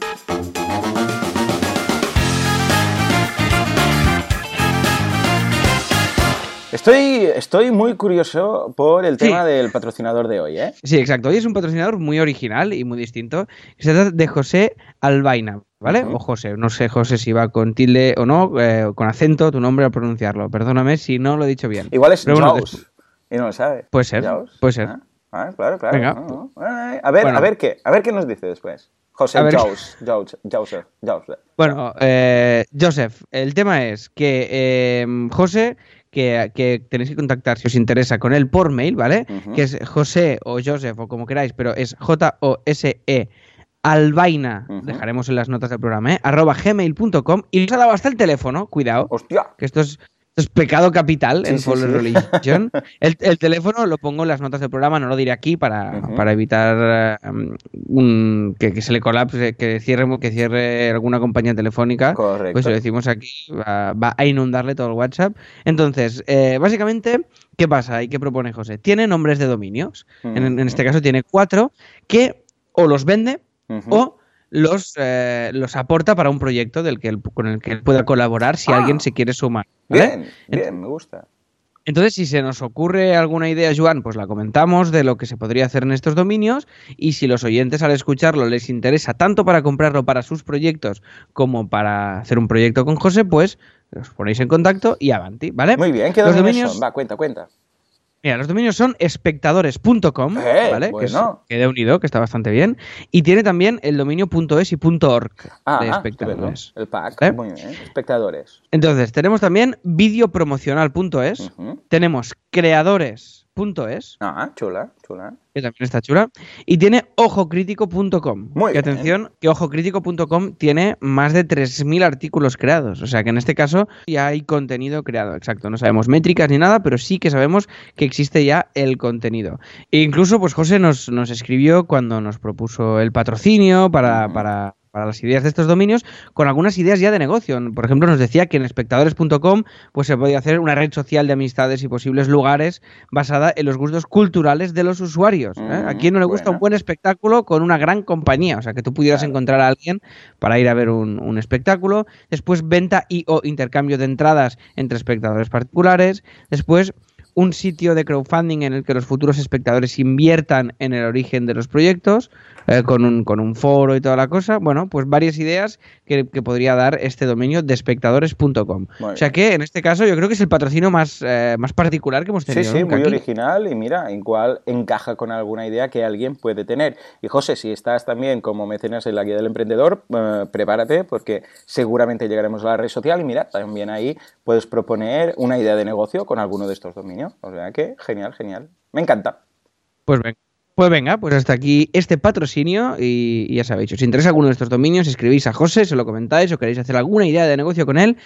Estoy estoy muy curioso por el Sí. tema del patrocinador de hoy, ¿eh? Sí, exacto. Hoy es un patrocinador muy original y muy distinto. Se trata de José Albaina, ¿vale? O José. No sé, José, si va con tilde o no, eh, con acento tu nombre al pronunciarlo. Perdóname si no lo he dicho bien. Igual es bueno, Jaws. Y no lo sabe. Puede ser, Jaws. puede ser. Ah, ah, claro, claro. Venga. no, no. Ay, A ver, Bueno. a ver qué, a ver qué nos dice después. José Jaws, Jaws, Joseph, Joseph. Bueno, eh, Joseph, el tema es que eh, José, que, que tenéis que contactar si os interesa con él por mail, ¿vale? Que es José o Joseph o como queráis, pero es J-O-S-E albaina, dejaremos en las notas del programa, ¿eh? arroba gmail.com y nos ha dado hasta el teléfono, cuidado, Hostia. que esto es, es pecado capital en sí. Religion. El, el teléfono lo pongo en las notas del programa, no lo diré aquí para, para evitar um, un- que, que se le colapse, que cierre, que cierre alguna compañía telefónica. Correcto. Pues si lo decimos aquí, va, va a inundarle todo el WhatsApp. Entonces, eh, básicamente, ¿qué pasa y qué propone José? Tiene nombres de dominios. En, este caso tiene cuatro que o los vende o los, eh, los aporta para un proyecto del que él- con el que él pueda colaborar si Ah. alguien se quiere sumar. ¿vale? Bien, bien, me gusta. Entonces, si se nos ocurre alguna idea, Joan, pues la comentamos de lo que se podría hacer en estos dominios. Y si los oyentes al escucharlo les interesa tanto para comprarlo para sus proyectos como para hacer un proyecto con José, pues os ponéis en contacto y avanti, ¿vale? Muy bien, ¿qué Los dominios, son? Va, cuenta, cuenta. Mira, los dominios son espectadores.com, Eh, ¿vale? Que, es, bueno. que de unido, que está bastante bien. Y tiene también el dominio .es y .org Ah, de ah, espectadores. estupendo. El pack, ¿Eh? muy bien. Espectadores. Entonces, tenemos también videopromocional.es, Ujú. tenemos creadores.es, Ah, chula, chula. que también está chula, y tiene ojocrítico.com. Muy que bien. atención, que ojocrítico.com tiene más de 3.000 artículos creados, o sea que en este caso ya hay contenido creado, exacto, no sabemos métricas ni nada, pero sí que sabemos que existe ya el contenido. E incluso, pues José nos, nos escribió cuando nos propuso el patrocinio para... Para para las ideas de estos dominios, con algunas ideas ya de negocio. Por ejemplo, nos decía que en espectadores.com pues se podía hacer una red social de amistades y posibles lugares basada en los gustos culturales de los usuarios. ¿eh? Mm, ¿A quién no le gusta bueno. un buen espectáculo con una gran compañía? O sea, que tú pudieras Claro. encontrar a alguien para ir a ver un, un espectáculo. Después, venta y o intercambio de entradas entre espectadores particulares. Después, un sitio de crowdfunding en el que los futuros espectadores inviertan en el origen de los proyectos, eh, con, un, con un foro y toda la cosa. Bueno, pues varias ideas que, que podría dar este dominio de espectadores.com. O sea que en este caso yo creo que es el patrocinio más, eh, más particular que hemos Sí, tenido. sí, nunca muy aquí. original y mira, en cual encaja con alguna idea que alguien puede tener. Y José, si estás también como mecenas en la guía del emprendedor, eh, prepárate porque seguramente llegaremos a la red social y mira, también ahí puedes proponer una idea de negocio con alguno de estos dominios. Genial, genial. Me encanta. Pues venga. Pues venga, pues hasta aquí este patrocinio y, ya sabéis, si os interesa alguno de estos dominios, escribís a José, se lo comentáis o queréis hacer alguna idea de negocio con él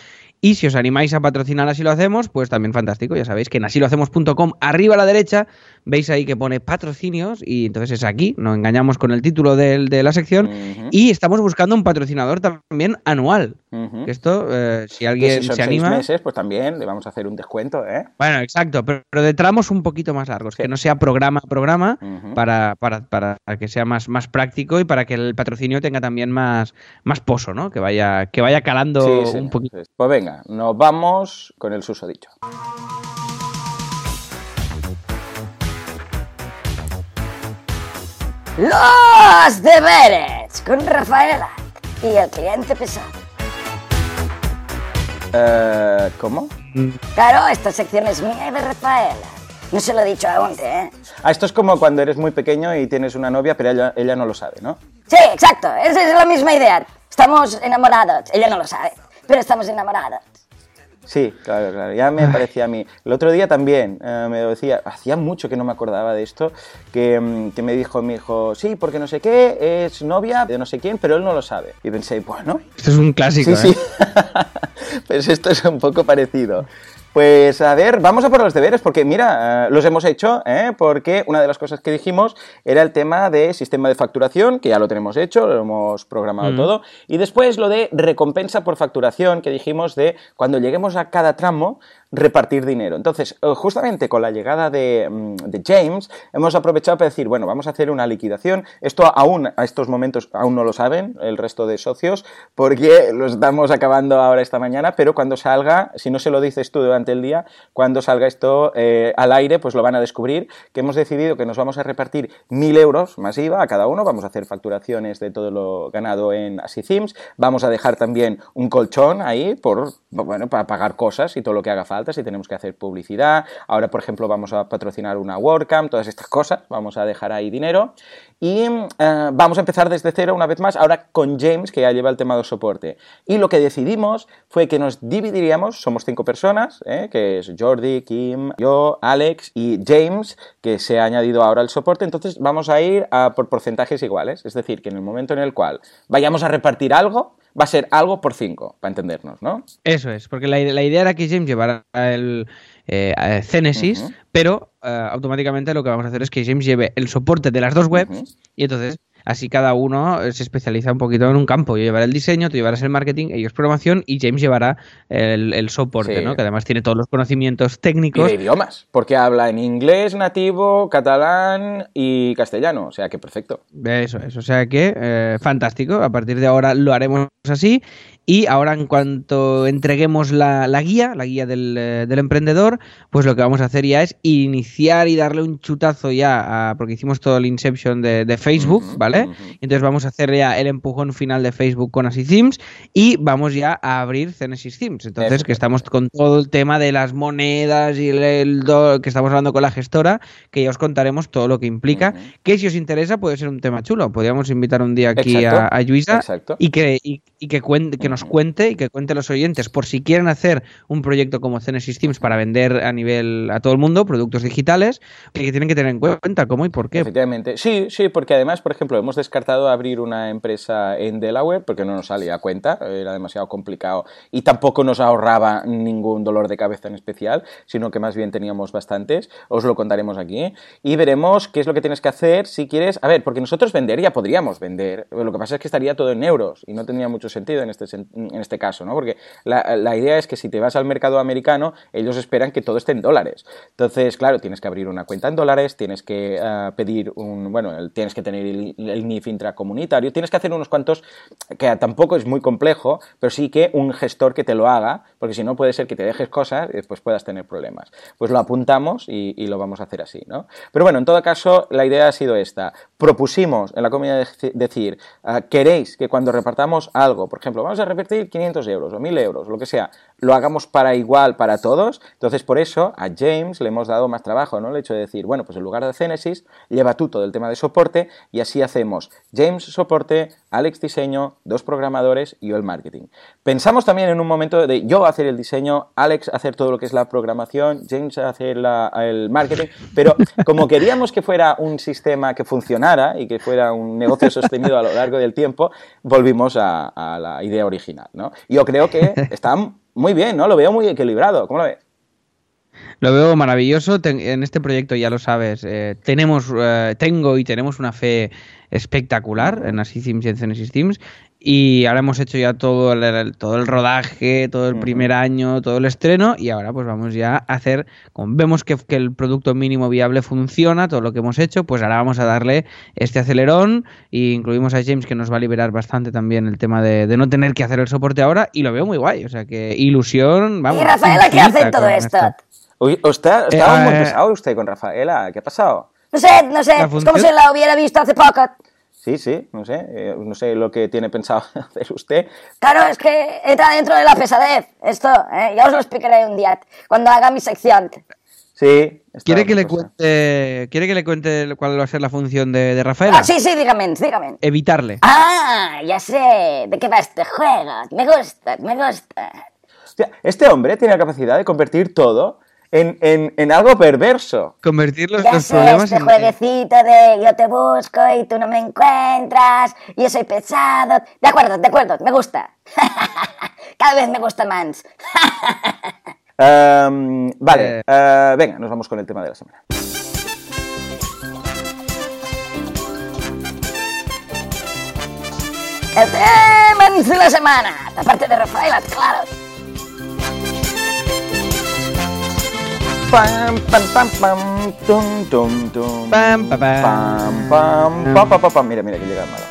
y si os animáis a patrocinar así lo hacemos, pues también fantástico, ya sabéis que en asilohacemos.com, arriba a la derecha, veis ahí que pone patrocinios y entonces es aquí, nos engañamos con el título de, la sección y estamos buscando un patrocinador también anual. Esto, eh, si Que alguien si son se seis anima... meses, pues también le vamos a hacer un descuento, ¿eh? Bueno, exacto, pero, pero de tramos un poquito más largos, Sí. que no sea programa a programa, para, para, para que sea más, más práctico y para que el patrocinio tenga también más, más pozo, ¿no? Que vaya, que vaya calando Sí, un poquito. Pues venga, nos vamos con el susodicho. Los deberes con Rafaela y el cliente pesado. Eh, ¿Cómo? Claro, esta sección es mía y de Rafaela. No se lo he dicho aún, ¿eh? Ah, esto es como cuando eres muy pequeño y tienes una novia, pero ella, ella no lo sabe, ¿no? Sí, exacto, esa es la misma idea. Estamos enamorados. Ella no lo sabe, pero estamos enamorados. Sí, claro, claro. Ya me parecía a mí. El otro día también eh, me decía, hacía mucho que no me acordaba de esto, que, mm, que, me dijo mi hijo, sí, porque no sé qué, es novia de no sé quién, pero él no lo sabe. Y pensé, bueno. Esto es un clásico. Sí, ¿eh? sí. pues esto es un poco parecido. Pues a ver, vamos a por los deberes, porque mira, eh, los hemos hecho, ¿eh? porque una de las cosas que dijimos era el tema de sistema de facturación, que ya lo tenemos hecho, lo hemos programado Mm. todo, y después lo de recompensa por facturación, que dijimos de cuando lleguemos a cada tramo, repartir dinero. Entonces, eh, justamente con la llegada de, mm, de James, hemos aprovechado para decir, bueno, vamos a hacer una liquidación. Esto aún, a estos momentos, aún no lo saben el resto de socios, porque lo estamos acabando ahora esta mañana, pero cuando salga, si no se lo dices tú durante el día, cuando salga esto eh, al aire, pues lo van a descubrir, que hemos decidido que nos vamos a repartir mil euros más IVA a cada uno, vamos a hacer facturaciones de todo lo ganado en Themes, vamos a dejar también un colchón ahí por, bueno, para pagar cosas y todo lo que haga falta, si tenemos que hacer publicidad, ahora por ejemplo vamos a patrocinar una WordCamp, todas estas cosas, vamos a dejar ahí dinero y eh, vamos a empezar desde cero una vez más, ahora con James, que ya lleva el tema de soporte. Y lo que decidimos fue que nos dividiríamos, somos cinco personas, ¿eh? que es Jordi, Kim, yo, Alex y James, que se ha añadido ahora al soporte, entonces vamos a ir por porcentajes iguales, es decir, que en el momento en el cual vayamos a repartir algo, va a ser algo por cinco, para entendernos, ¿no? Eso es, porque la, la idea era que James llevara el eh, Genesis, pero eh, automáticamente lo que vamos a hacer es que James lleve el soporte de las dos webs y entonces así cada uno eh, se especializa un poquito en un campo. Yo llevaré el diseño, tú llevarás el marketing, ellos programación y James llevará el, el soporte, Sí. ¿no? Que además tiene todos los conocimientos Y técnicos. de idiomas, porque habla en inglés nativo, catalán y castellano, o sea que perfecto. Eso es, o sea que eh, fantástico. A partir de ahora lo haremos así. Y ahora, en cuanto entreguemos la, la guía, la guía del, eh, del emprendedor, pues lo que vamos a hacer ya es iniciar y darle un chutazo ya, a- porque hicimos todo el Inception de, de Facebook, ¿vale? Entonces vamos a hacer ya el empujón final de Facebook con Así Themes y vamos ya a abrir Genesis Themes. Entonces, que estamos con todo el tema de las monedas y el, el do- que estamos hablando con la gestora, que ya os contaremos todo lo que implica que si os interesa puede ser un tema chulo. Podríamos invitar un día aquí Exacto, a, a Luisa exacto. y que, y, y que, cuente, que nos cuente y que cuente a los oyentes por si quieren hacer un proyecto como Genesis Themes para vender a nivel a todo el mundo productos digitales que, tienen que tener en cuenta cómo y por qué. Efectivamente. Sí, sí, porque además, por ejemplo, hemos descartado abrir una empresa en Delaware porque no nos salía a cuenta, era demasiado complicado y tampoco nos ahorraba ningún dolor de cabeza en especial, sino que más bien teníamos bastantes. Os lo contaremos aquí y veremos qué es lo que tienes que hacer si quieres. A ver, porque nosotros vender ya podríamos vender, lo que pasa es que estaría todo en euros y no tendría mucho sentido en este, sen- en este caso, ¿no? Porque la, idea es que si te vas al mercado americano, ellos esperan que todo esté en dólares. Entonces, claro, tienes que abrir una cuenta en dólares, tienes que ah, pedir un, bueno, tienes que tener el, NIF intracomunitario, tienes que hacer unos cuantos, que tampoco es muy complejo, pero sí que un gestor que te lo haga, porque si no puede ser que te dejes cosas y después puedas tener problemas. Pues lo apuntamos y, lo vamos a hacer así, ¿no? Pero bueno, en todo caso, la idea ha sido esta. Propusimos en la comunidad de- decir, ah, queréis que cuando repartamos algo, por ejemplo, vamos a repartir 500 euros o 1000 euros, lo que sea, lo hagamos para igual para todos. Entonces, por eso a James le hemos dado más trabajo, ¿no? El hecho de decir, bueno, pues en lugar de Genesis, lleva tú todo el tema de soporte y así hacemos James soporte, Alex diseño, dos programadores y yo el marketing. Pensamos también en un momento de yo hacer el diseño, Alex hacer todo lo que es la programación, James hacer el marketing, pero como queríamos que fuera un sistema que funcionara y que fuera un negocio sostenido a lo largo del tiempo, volvimos a la idea original, ¿no? Yo creo que está muy bien, ¿no? Lo veo muy equilibrado. ¿Cómo lo ves? Lo veo maravilloso. Ten- en este proyecto, ya lo sabes, eh, tenemos, eh, tengo y tenemos una fe espectacular en Así Themes y en Genesis Themes. Y ahora hemos hecho ya todo el, el- todo el rodaje, todo el primer año, todo el estreno. Y ahora pues vamos ya a hacer, como vemos que, que el producto mínimo viable funciona, todo lo que hemos hecho, pues ahora vamos a darle este acelerón. Y incluimos a James que nos va a liberar bastante también el tema de, de no tener que hacer el soporte ahora. Y lo veo muy guay. O sea que ilusión, vamos. ¿Y Rafaela qué hace en todo esto? Uy, está, estaba Eh, muy pesado usted con Rafaela. ¿Qué ha pasado? No sé, no sé, es como si la hubiera visto hace poco. Sí, sí, no sé. eh, no sé lo que tiene pensado hacer usted. Claro, es que entra dentro de la pesadez, esto, ¿eh? ya os lo explicaré un día, cuando haga mi sección. Sí. ¿Quiere que, le cuente, ¿Quiere que le cuente cuál va a ser la función de, de Rafael? Ah, sí, sí, dígame, dígame. Evitarle. Ah, ya sé de qué va este juego. Me gusta, me gusta. Este hombre tiene la capacidad de convertir todo en, en- en algo perverso. Convertir los, Ya los sé, problemas este en... jueguecito de yo te busco y tú no me encuentras, y yo soy pesado. De acuerdo, de acuerdo, me gusta. Cada vez me gusta más. Ehm, vale, Eh. eh, venga, nos vamos con el tema de la semana. El tema de la semana, aparte de Rafaela, claro. Pam, pam, pam, pam, tum, tum, tum. Pam, pa, pam. Pam, pam, pa, pa, pa, pam. Mira, mira que llega el malo.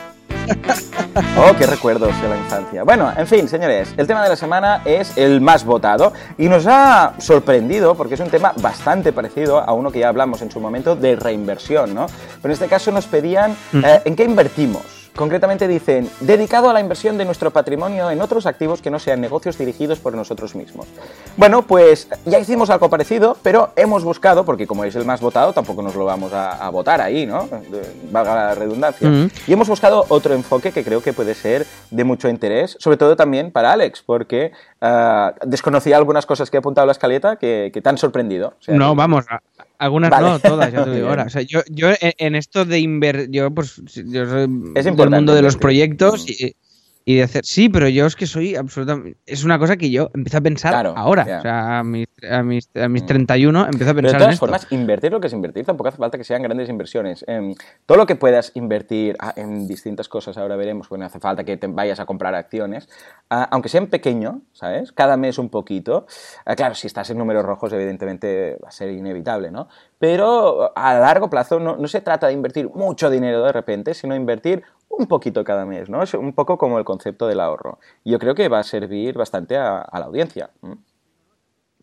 Oh, qué recuerdos de la infancia. Bueno, en fin, señores, el tema de la semana es el más votado y nos ha sorprendido porque es un tema bastante parecido a uno que ya hablamos en su momento de reinversión, ¿no? Pero en este caso nos pedían eh, en qué invertimos. Concretamente dicen, dedicado a la inversión de nuestro patrimonio en otros activos que no sean negocios dirigidos por nosotros mismos. Bueno, pues ya hicimos algo parecido, pero hemos buscado, porque como es el más votado, tampoco nos lo vamos a, a votar ahí, ¿no? Valga la redundancia. Y hemos buscado otro enfoque que creo que puede ser de mucho interés, sobre todo también para Alex, porque ah, desconocía algunas cosas que ha apuntado la escaleta que, que te han sorprendido. O sea, No, vamos, a- algunas Vale. no, todas, ya te digo ahora. O sea, yo, yo en esto de inver... Yo, pues, yo soy Es del mundo de los proyectos Mm. y, y de hacer... Sí, pero yo es que soy absolutamente... Es una cosa que yo empiezo a pensar Claro, ahora. ya. O sea, a mis, a mis, a mis Mm. 31 empiezo a Pero de pensar en todas esto. formas, invertir lo que es invertir, tampoco hace falta que sean grandes inversiones. Em, todo lo que puedas invertir ah, en distintas cosas, ahora veremos, bueno, hace falta que te vayas a comprar acciones, ah, aunque sean pequeño, ¿sabes? Cada mes un poquito. Ah, claro, si estás en números rojos, evidentemente va a ser inevitable, ¿no? Pero a largo plazo no, no se trata de invertir mucho dinero de repente, sino invertir un poquito cada mes, ¿no? Es un poco como el concepto del ahorro. Yo creo que va a servir bastante a, a la audiencia.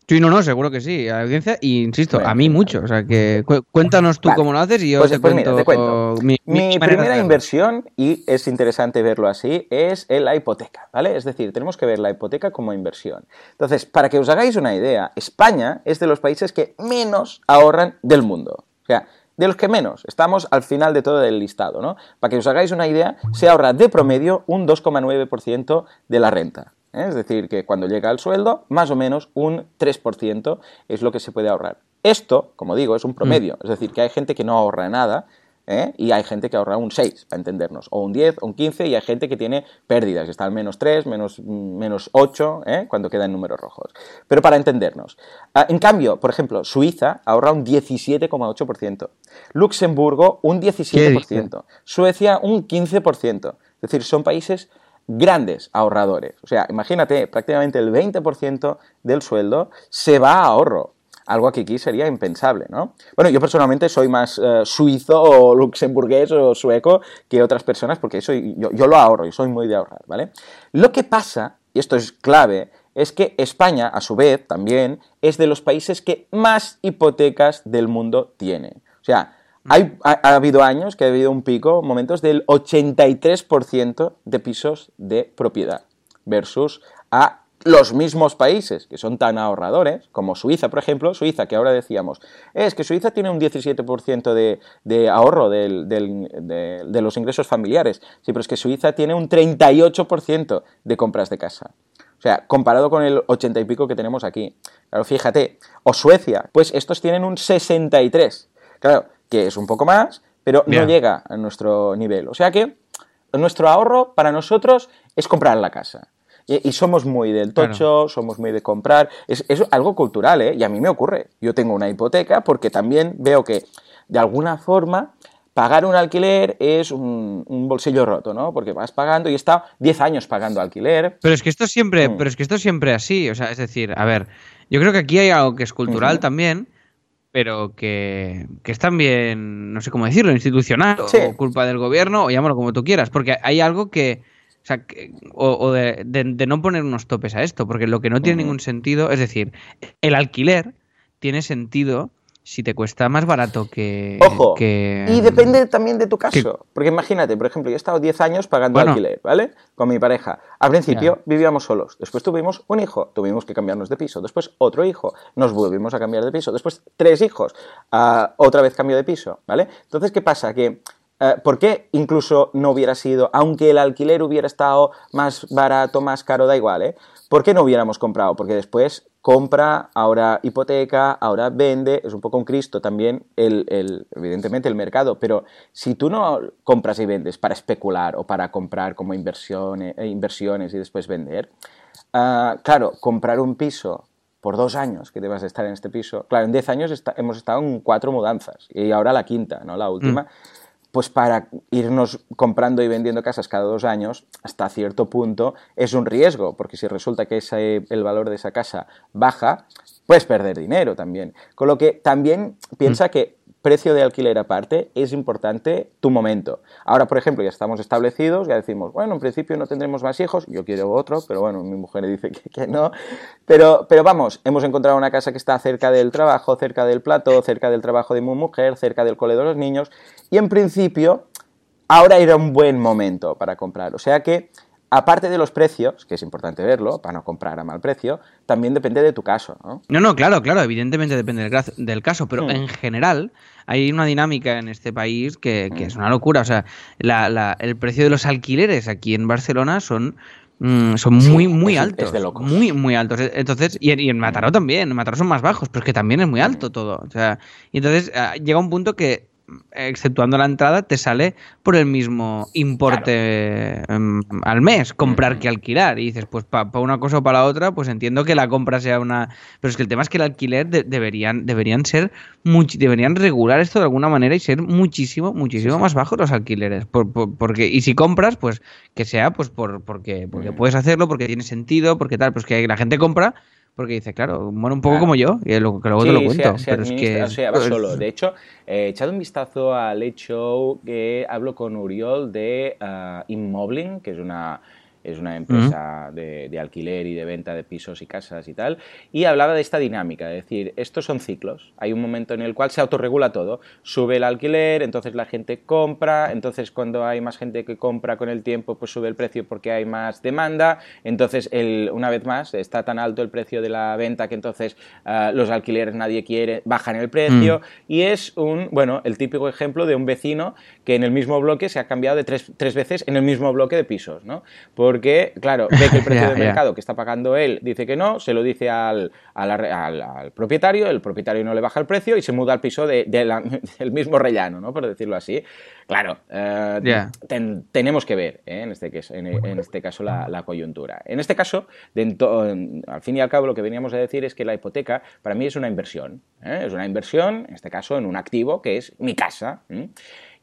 Sí, no, no, seguro que sí. A la audiencia, y insisto, Bueno, a mí mucho. O sea, que cu- cuéntanos tú Vale. cómo lo haces y yo Pues- te, pues cuento mira, te cuento. mi, Mi, primera inversión, y es interesante verlo así, es en la hipoteca, ¿vale? Es decir, tenemos que ver la hipoteca como inversión. Entonces, para que os hagáis una idea, España es de los países que menos ahorran del mundo. O sea, de los que menos. Estamos al final de todo el listado, ¿no? Para que os hagáis una idea, se ahorra de promedio un 2,9% de la renta. ¿eh? Es decir, que cuando llega el sueldo, más o menos un 3% es lo que se puede ahorrar. Esto, como digo, es un promedio. Es decir, que hay gente que no ahorra nada ¿eh? y hay gente que ahorra un 6, para entendernos, o un 10, o un 15, y hay gente que tiene pérdidas, que está al menos 3, menos, menos 8, ¿eh? cuando quedan números rojos. Pero para entendernos. Ah, en cambio, por ejemplo, Suiza ahorra un 17,8%, Luxemburgo un 17%, Suecia un 15%. Es decir, son países grandes ahorradores. O sea, imagínate, prácticamente el 20% del sueldo se va a ahorro. Algo que aquí sería impensable, ¿no? Bueno, yo personalmente soy más eh, suizo o luxemburgués o sueco que otras personas porque soy, yo, yo lo ahorro y soy muy de ahorrar, ¿vale? Lo que pasa, y esto es clave, es que España, a su vez, también es de los países que más hipotecas del mundo tiene. O sea, hay, ha, ha habido años que ha habido un pico, momentos del 83% de pisos de propiedad versus a los mismos países que son tan ahorradores, como Suiza, por ejemplo, Suiza, que ahora decíamos, es que Suiza tiene un 17% de, de ahorro del- del- de, de los ingresos familiares. Sí, pero es que Suiza tiene un 38% de compras de casa. O sea, comparado con el 80 y pico que tenemos aquí. Claro, fíjate. O Suecia, pues estos tienen un 63. Claro, que es un poco más, pero no llega a nuestro nivel. O sea que nuestro ahorro para nosotros es comprar la casa. Y, y somos muy del tocho, somos muy de comprar. Es, es algo cultural, ¿eh? Y a mí me ocurre. Yo tengo una hipoteca porque también veo que, de alguna forma, pagar un alquiler es un, un bolsillo roto, ¿no? Porque vas pagando y he estado 10 años pagando alquiler. Pero es que esto siempre, Mm. pero es que esto siempre así, o sea, es decir, a ver, yo creo que aquí hay algo que es cultural también, pero que, que es también, no sé cómo decirlo, institucional, Sí. o culpa del gobierno, o llámalo como tú quieras, porque hay algo que, o sea, que- o, o de, de- de no poner unos topes a esto, porque lo que no tiene ningún sentido, es decir, el alquiler tiene sentido si te cuesta más barato que. Ojo, que- y depende también de tu caso. Porque imagínate, por ejemplo, yo he estado 10 años pagando Bueno. alquiler, ¿vale? Con mi pareja. Al principio vivíamos solos, después tuvimos un hijo, tuvimos que cambiarnos de piso, después otro hijo, nos volvimos a cambiar de piso, después tres hijos, ah, otra vez cambio de piso, ¿vale? Entonces, ¿qué pasa? Que. Eh, ¿Por qué incluso no hubiera sido, aunque el alquiler hubiera estado más barato, más caro, da igual, ¿eh? ¿Por qué no hubiéramos comprado? Porque después compra, ahora hipoteca, ahora vende, es un poco un Cristo también, el, evidentemente el mercado, pero si tú no compras y vendes para especular o para comprar como inversiones, eh, inversiones y después vender, ah, claro, comprar un piso por dos años que debas de estar en este piso, claro, en diez años hemos estado en cuatro mudanzas y ahora la quinta, ¿no? La última. Pues para irnos comprando y vendiendo casas cada dos años, hasta cierto punto es un riesgo, porque si resulta que ese- el valor de esa casa baja, puedes perder dinero también. Con lo que también piensa que precio de alquiler aparte, es importante tu momento. Ahora, por ejemplo, ya estamos establecidos, ya decimos, bueno, en principio no tendremos más hijos, yo quiero otro, pero bueno, mi mujer dice que, no. Pero, pero vamos, hemos encontrado una casa que está cerca del trabajo, cerca del plato, cerca del trabajo de mi mujer, cerca del cole de los niños, y en principio, ahora era un buen momento para comprar. O sea que, aparte de los precios, que es importante verlo, para no comprar a mal precio, también depende de tu caso, ¿no? No, no, claro, claro, evidentemente depende del, del caso, pero Hmm. en general hay una dinámica en este país que, que es una locura. O sea, la- la- el precio de los alquileres aquí en Barcelona son, mm, son Sí, muy, muy es- altos. es de locos. Muy, muy altos. Entonces, y, en- y en Mataró también, en Mataró son más bajos, pero es que también es muy alto todo. O sea, y entonces ah, llega un punto que exceptuando la entrada, te sale por el mismo importe em, al mes, comprar que alquilar. Y dices, pues para una cosa o para la otra, pues entiendo que la compra sea una... Pero es que el tema es que el alquiler de- deberían, deberían ser, much- deberían regular esto de alguna manera y ser muchísimo, muchísimo más bajos los alquileres. Por- por- porque, y si compras, pues que sea pues por, porque, porque puedes hacerlo, porque tiene sentido, porque tal, pues que la gente compra porque dice, claro, bueno, un poco Claro. como yo, y luego, que luego te lo Sí, cuento. se pero es que... o sea, va solo. De hecho, he echado un vistazo al hecho que hablo con Uriol de uh, Immobling, que es una, es una empresa de, de alquiler y de venta de pisos y casas y tal, y hablaba de esta dinámica, es decir, estos son ciclos. Hay un momento en el cual se autorregula todo. Sube el alquiler, entonces la gente compra, entonces cuando hay más gente que compra con el tiempo, pues sube el precio porque hay más demanda, entonces el, una vez más está tan alto el precio de la venta que entonces ah, los alquileres nadie quiere, bajan el precio y es un, bueno, el típico ejemplo de un vecino que en el mismo bloque se ha cambiado de tres, tres veces en el mismo bloque de pisos, ¿no? Porque, claro, ve que el precio del ya. mercado que está pagando él dice que no, se lo dice al, al, arre- al- al propietario, el propietario no le baja el precio y se muda al piso de- de la- del mismo rellano, ¿no? Por decirlo así. Claro, eh, ten- tenemos que ver ¿eh? en, este caso, en, en este caso la, la coyuntura. En este caso, al fin y al cabo, lo que veníamos a decir es que la hipoteca para mí es una inversión. ¿eh? Es una inversión, en este caso, en un activo que es mi casa.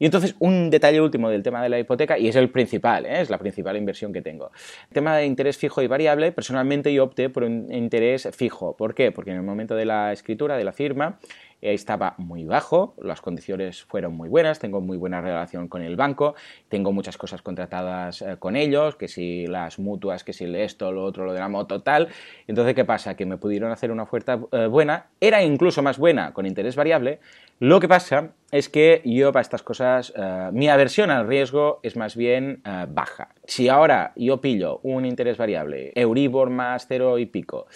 Y entonces, un detalle último del tema de la hipoteca, y es el principal, ¿eh? es la principal inversión que tengo. El tema de interés fijo y variable, personalmente yo opté por un interés fijo. ¿Por qué? Porque en el momento de la escritura, de la firma, estaba muy bajo, las condiciones fueron muy buenas, tengo muy buena relación con el banco, tengo muchas cosas contratadas eh, con ellos, que si las mutuas, que si esto, lo otro, lo de la moto, tal. Entonces, ¿qué pasa? Que me pudieron hacer una oferta eh, buena, era incluso más buena con interés variable. Lo que pasa es que yo para estas cosas, eh, mi aversión al riesgo es más bien eh, baja. Si ahora yo pillo un interés variable, Euribor más cero y pico,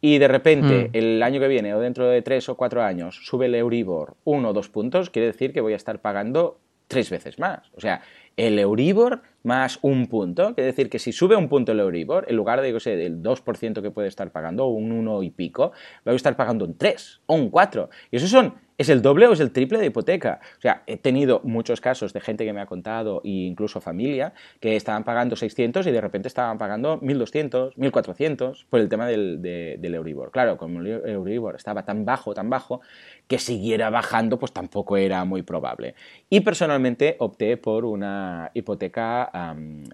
y de repente Mm. el año que viene o dentro de tres o cuatro años sube el Euribor uno o dos puntos, quiere decir que voy a estar pagando tres veces más. O sea, el Euribor más un punto, quiere decir que si sube un punto el Euribor, en lugar de, yo sé, del 2% que puede estar pagando, o un 1 y pico, voy a estar pagando un 3 o un 4. Y eso son, es el doble o es el triple de hipoteca. O sea, he tenido muchos casos de gente que me ha contado, e incluso familia, que estaban pagando 600 y de repente estaban pagando 1200, 1400 por el tema del, de- del Euribor. Claro, como el Euribor estaba tan bajo, tan bajo, que siguiera bajando, pues tampoco era muy probable. Y personalmente opté por una hipoteca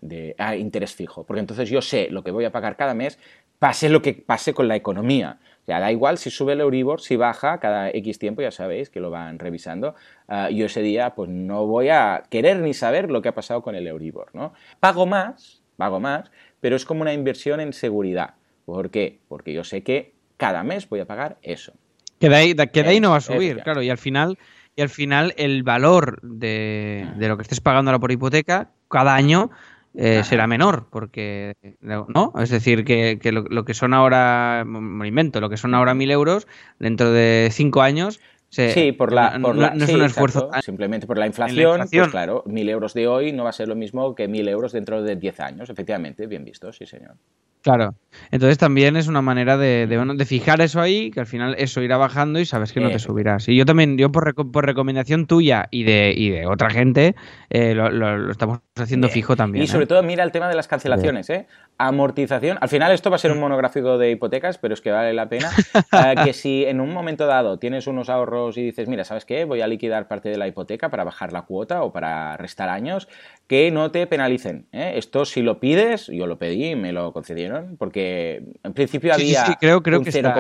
de a interés fijo, porque entonces yo sé lo que voy a pagar cada mes, pase lo que pase con la economía. O sea, da igual si sube el Euribor, si baja cada X tiempo, ya sabéis que lo van revisando. ah, yo ese día pues no voy a querer ni saber lo que ha pasado con el Euribor, ¿no? Pago más, pago más, pero es como una inversión en seguridad. ¿Por qué? Porque yo sé que cada mes voy a pagar eso. Que de ahí, que de ahí no va a subir, claro, y al final y al final el valor de, de, lo que estés pagando ahora por hipoteca cada año eh, será menor, porque, ¿no? Es decir, que, que lo, que son ahora, me invento, lo que son ahora mil euros, dentro de cinco años... sí, por la, no, es un esfuerzo. simplemente por la inflación, pues claro, mil euros de hoy no va a ser lo mismo que mil euros dentro de diez años, efectivamente, bien visto, sí señor. Claro. Entonces también es una manera de, de, fijar eso ahí, que al final eso irá bajando y sabes que no te subirás. Y yo también, yo por, por recomendación tuya y de, y de otra gente, eh, lo, estamos haciendo fijo también. Y sobre ¿eh? todo mira el tema de las cancelaciones, ¿eh? Amortización. Al final esto va a ser un monográfico de hipotecas, pero es que vale la pena. Eh, que si en un momento dado tienes unos ahorros y dices, mira, ¿sabes qué? Voy a liquidar parte de la hipoteca para bajar la cuota o para restar años, que no te penalicen. Esto si lo pides, yo lo pedí y me lo concedieron, porque en principio había creo, creo un 0,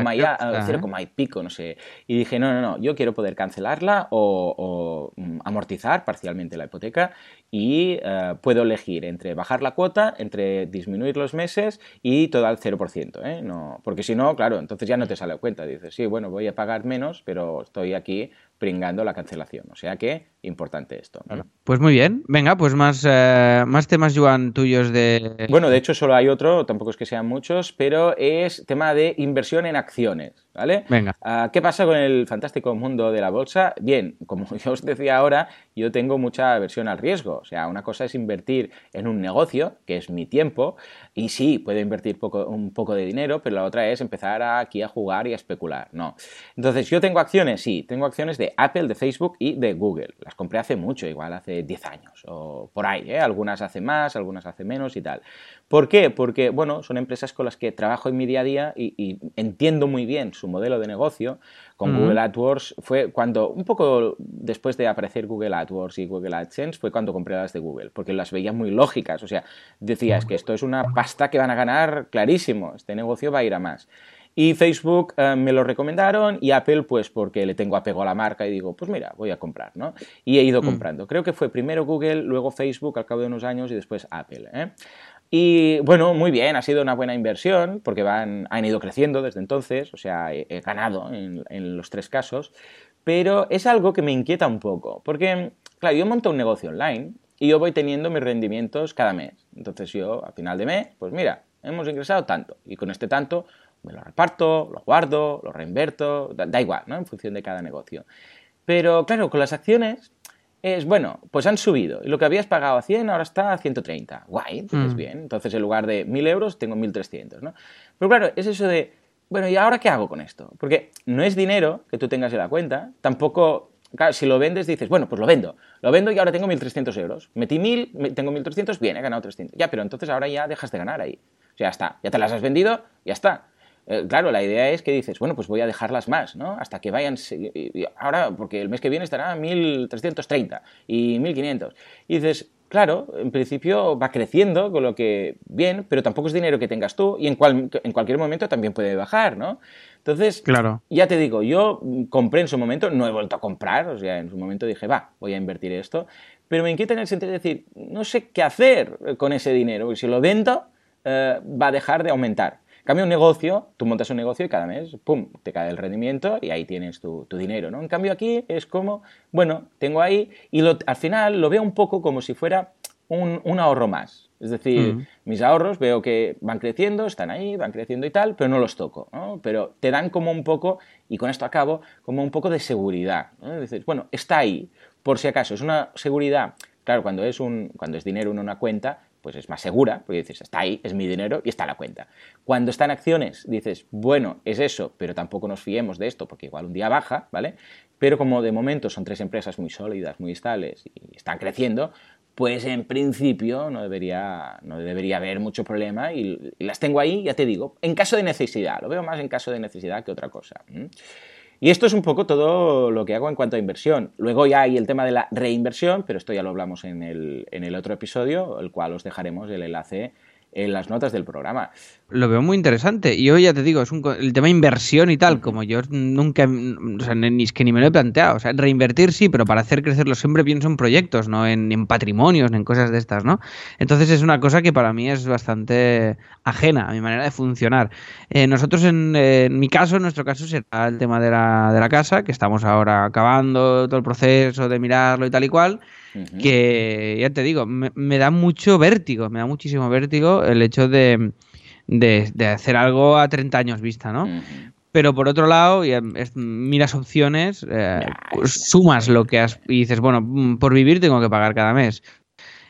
y pico, no sé. Y dije, no, no, no, yo quiero poder cancelarla o, mm, amortizar parcialmente la hipoteca y eh, puedo elegir entre bajar la cuota, entre disminuir los meses y todo al 0%. ¿eh? No, porque si no, claro, entonces ya no te sale cuenta. Dices, sí, bueno, voy a pagar menos, pero estoy aquí pringando la cancelación. O sea que importante esto. Pues muy bien. Venga, pues más, eh, más temas, Joan, tuyos de... Bueno, de hecho solo hay otro, tampoco es que sean muchos, pero es tema de inversión en acciones. ¿Vale? Venga. Ah, ¿Qué pasa con el fantástico mundo de la bolsa? Bien, como yo os decía ahora, yo tengo mucha aversión al riesgo. O sea, una cosa es invertir en un negocio, que es mi tiempo, y sí, puedo invertir poco, un poco de dinero, pero la otra es empezar aquí a jugar y a especular. No. Entonces, ¿yo tengo acciones? Sí, tengo acciones de Apple, de Facebook y de Google. Las compré hace mucho, igual hace 10 años o por ahí. ¿eh? Algunas hace más, algunas hace menos y tal. ¿Por qué? Porque, bueno, son empresas con las que trabajo en mi día a día y, entiendo muy bien su modelo de negocio. Con Google AdWords fue cuando, un poco después de aparecer Google AdWords y Google AdSense, fue cuando compré las de Google, porque las veía muy lógicas. O sea, decías que esto es una pasta que van a ganar clarísimo, este negocio va a ir a más. Y Facebook eh, me lo recomendaron y Apple, pues porque le tengo apego a la marca y digo, pues mira, voy a comprar, ¿no? Y he ido mm. comprando. Creo que fue primero Google, luego Facebook al cabo de unos años y después Apple. ¿eh? Y bueno, muy bien, ha sido una buena inversión porque van, han ido creciendo desde entonces, o sea, he, ganado en, los tres casos, pero es algo que me inquieta un poco, porque, claro, yo monto un negocio online y yo voy teniendo mis rendimientos cada mes. Entonces yo, a final de mes, pues mira, hemos ingresado tanto y con este tanto me lo reparto, lo guardo, lo reinverto, da igual, ¿no? En función de cada negocio. Pero claro, con las acciones es, bueno, pues han subido. Y lo que habías pagado a 100 ahora está a 130. Guay, entonces mm. bien. Entonces en lugar de 1000 euros tengo 1300, ¿no? Pero claro, es eso de, bueno, ¿y ahora qué hago con esto? Porque no es dinero que tú tengas en la cuenta, tampoco... Claro, si lo vendes dices, bueno, pues lo vendo. Lo vendo y ahora tengo 1.300 euros. Metí 1.000, tengo 1.300, bien, he ganado 300. Ya, pero entonces ahora ya dejas de ganar ahí. O sea, ya está. Ya te las has vendido, ya está. Eh, claro, la idea es que dices, bueno, pues voy a dejarlas más, ¿no? Hasta que vayan. Ahora, porque el mes que viene estará 1330 y 1500. Y dices, claro, en principio va creciendo, con lo que bien, pero tampoco es dinero que tengas tú y en, cual, en cualquier momento también puede bajar, ¿no? Entonces, claro. ya te digo, yo compré en su momento, no he vuelto a comprar, o sea, en su momento dije, va, voy a invertir esto, pero me inquieta en el sentido de decir, no sé qué hacer con ese dinero, porque si lo vendo, eh, va a dejar de aumentar. Cambio, un negocio, tú montas un negocio y cada mes, pum, te cae el rendimiento y ahí tienes tu, dinero, ¿no? En cambio aquí es como, bueno, tengo ahí y al final lo veo un poco como si fuera un, ahorro más. Es decir, mis ahorros veo que van creciendo, están ahí, van creciendo y tal, pero no los toco, ¿no? Pero te dan como un poco, y con esto acabo, como un poco de seguridad. ¿no? Dices, bueno, está ahí, por si acaso, es una seguridad Claro, cuando es, un, cuando es dinero en una cuenta, pues es más segura, porque dices, está ahí, es mi dinero y está la cuenta. Cuando está en acciones, dices, bueno, es eso, pero tampoco nos fiemos de esto, porque igual un día baja, ¿vale? Pero como de momento son tres empresas muy sólidas, muy estables y están creciendo, pues en principio no debería, no debería haber mucho problema y, las tengo ahí, ya te digo, en caso de necesidad, lo veo más en caso de necesidad que otra cosa. Y esto es un poco todo lo que hago en cuanto a inversión. Luego ya hay el tema de la reinversión, pero esto ya lo hablamos en el, en el otro episodio, el cual os dejaremos el enlace en las notas del programa. lo veo muy interesante. Y hoy ya te digo, es un, el tema inversión y tal, como yo nunca, o sea, ni, es que ni me lo he planteado. O sea, reinvertir sí, pero para hacer crecerlo siempre pienso en proyectos, no en, patrimonios, ni en cosas de estas, ¿no? Entonces es una cosa que para mí es bastante ajena a mi manera de funcionar. Eh, nosotros, en, en, mi caso, en nuestro caso, será el tema de la, de la casa, que estamos ahora acabando todo el proceso de mirarlo y tal y cual que ya te digo, me, da mucho vértigo, me da muchísimo vértigo el hecho de, de, hacer algo a 30 años vista, ¿no? Pero por otro lado, miras opciones, eh, sumas lo que has y dices, bueno, mm, por vivir tengo que pagar cada mes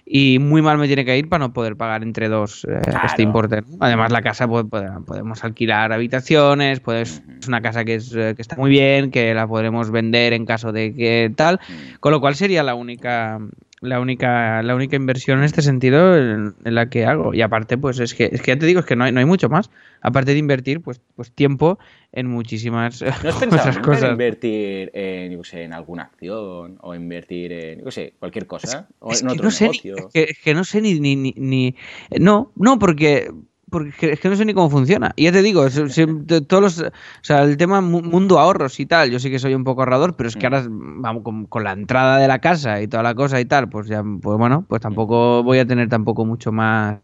y muy mal me tiene que ir para no poder pagar entre dos eh, este importe. Además, la casa podemos alquilar habitaciones, pues, es una casa que, es, eh, que está muy bien, que la podremos vender en caso de que tal, mm. con lo cual sería la única la única, la única inversión en este sentido en, la que hago. Y aparte, pues es que, es que ya te digo, es que no hay, no hay mucho más. Aparte de invertir, pues, pues tiempo en muchísimas ¿No has pensado cosas. En invertir en, yo sé, en alguna acción o invertir en, yo sé, cualquier cosa? o en otro no sé que, no sé ni, ni, ni... No, no, porque porque es que no sé ni cómo funciona. Y ya te digo, todos los, o sea, el tema mundo ahorros y tal, yo sí que soy un poco ahorrador, pero es que mm. ahora vamos con, la entrada de la casa y toda la cosa y tal, pues ya, pues bueno, pues tampoco voy a tener tampoco mucho más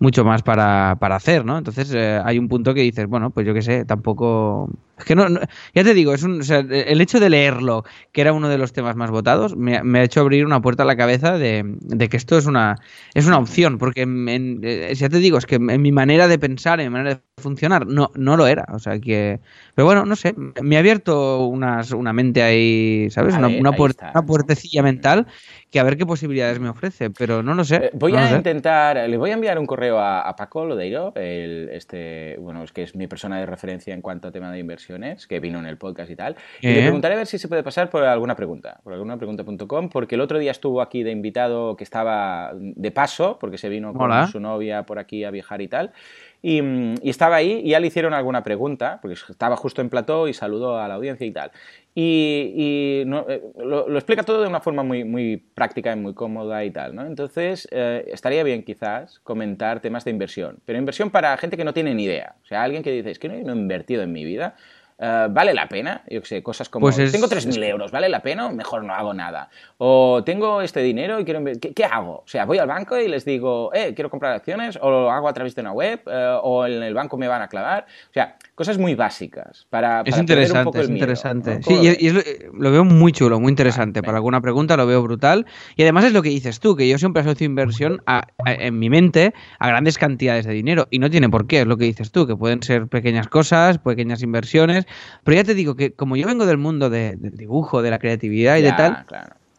mucho más para, para hacer, ¿no? Entonces eh, hay un punto que dices, bueno, pues yo qué sé, tampoco... Es que no, ya te digo, es un, o sea, el hecho de leerlo, que era uno de los temas más votados, me, ha hecho abrir una puerta a la cabeza de, de, que esto es una, es una opción, porque eh, ya te digo, es que en mi manera de pensar, en mi manera de funcionar, no, no lo era, o sea que... Pero bueno, no sé, me ha abierto unas, una mente ahí, ¿sabes? una, una, puerta, una puertecilla mental que a ver qué posibilidades me ofrece, pero no lo sé. Eh, voy a intentar, le voy a enviar un correo a, Paco Lodeiro, el, este, bueno, es que es mi persona de referencia en cuanto a tema de inversiones, que vino en el podcast y tal, y le preguntaré a ver si se puede pasar por alguna pregunta, por alguna pregunta.com, porque el otro día estuvo aquí de invitado que estaba de paso, porque se vino con su novia por aquí a viajar y tal. Y, estaba ahí y ya le hicieron alguna pregunta, porque estaba justo en plató y saludó a la audiencia y tal. Y, eh, lo, explica todo de una forma muy, muy práctica y muy cómoda y tal, ¿no? Entonces, eh, estaría bien quizás comentar temas de inversión, pero inversión para gente que no tiene ni idea. O sea, alguien que dice, es que no he invertido en mi vida, eh, ¿vale la pena? Yo qué sé, cosas como, pues tengo 3.000 euros, ¿vale la pena? Mejor no hago nada. O tengo este dinero y quiero... ¿Qué, ¿Qué, hago? O sea, voy al banco y les digo, eh, quiero comprar acciones, o lo hago a través de una web, eh, o en el banco me van a clavar. O sea, cosas muy básicas para, es interesante, un poco el es interesante. Sí, y, lo, veo muy chulo, muy interesante. Para alguna pregunta lo veo brutal. Y además es lo que dices tú, que yo siempre asocio inversión en mi mente a grandes cantidades de dinero. Y no tiene por qué, es lo que dices tú, que pueden ser pequeñas cosas, pequeñas inversiones. Pero ya te digo que como yo vengo del mundo del dibujo, de la creatividad y de tal,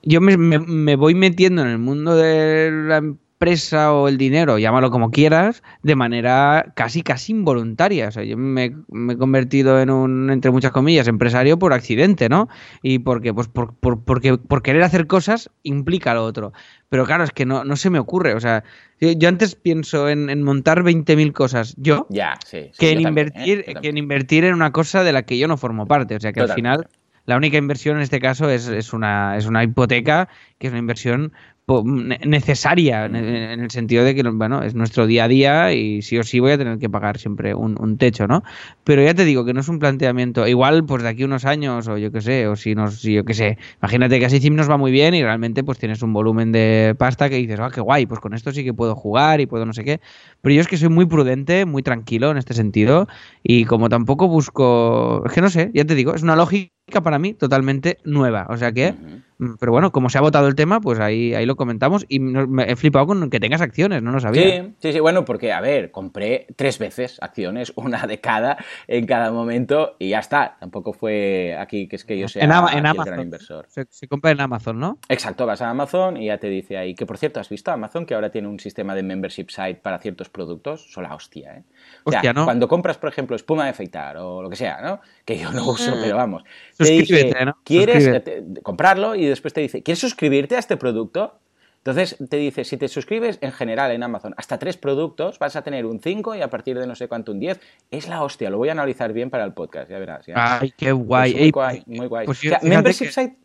yo me, me, voy metiendo en el mundo de la empresa o el dinero, llámalo como quieras, de manera casi casi involuntaria. O sea, yo me, he convertido en un, entre muchas comillas, empresario por accidente, ¿no? Y porque, pues, por, por, porque, por querer hacer cosas implica lo otro. Pero claro, es que no, no se me ocurre. O sea, yo, antes pienso en, en montar 20.000 cosas yo ya, sí, que, en invertir, que en invertir en una cosa de la que yo no formo parte. O sea, que al final la única inversión en este caso es, es, una, es una hipoteca, que es una inversión necesaria en el sentido de que bueno es nuestro día a día y sí o sí voy a tener que pagar siempre un, techo no pero ya te digo que no es un planteamiento igual pues de aquí unos años o yo qué sé o si nos si yo qué sé imagínate que así Sim nos va muy bien y realmente pues tienes un volumen de pasta que dices ah qué guay pues con esto sí que puedo jugar y puedo no sé qué pero yo es que soy muy prudente muy tranquilo en este sentido y como tampoco busco es que no sé ya te digo es una lógica para mí totalmente nueva o sea que Mm, pero bueno, como se ha votado el tema, pues ahí, ahí lo comentamos y me he flipado con que tengas acciones, no lo sabía. Sí, sí, sí, bueno, porque a ver, compré tres veces acciones, una de cada en cada momento y ya está. Tampoco fue aquí que es que yo sea en, Amazon, gran inversor. Se, compra en Amazon, ¿no? Exacto, vas a Amazon y ya te dice ahí que por cierto, ¿has visto Amazon que ahora tiene un sistema de membership site para ciertos productos? Son la hostia, ¿eh? Hostia, ¿no? Cuando compras, por ejemplo, espuma de afeitar o lo que sea, ¿no? Que yo no uso, mm. pero vamos. Te dice, ¿no? ¿quieres comprarlo? Y después te dice, ¿quieres suscribirte a este producto? Entonces te dice, si te suscribes en general en Amazon hasta tres productos, vas a tener un 5 y a partir de no sé cuánto un 10. Es la hostia, lo voy a analizar bien para el podcast, ya verás. Ay, qué guay. muy guay, muy guay. Pues membership site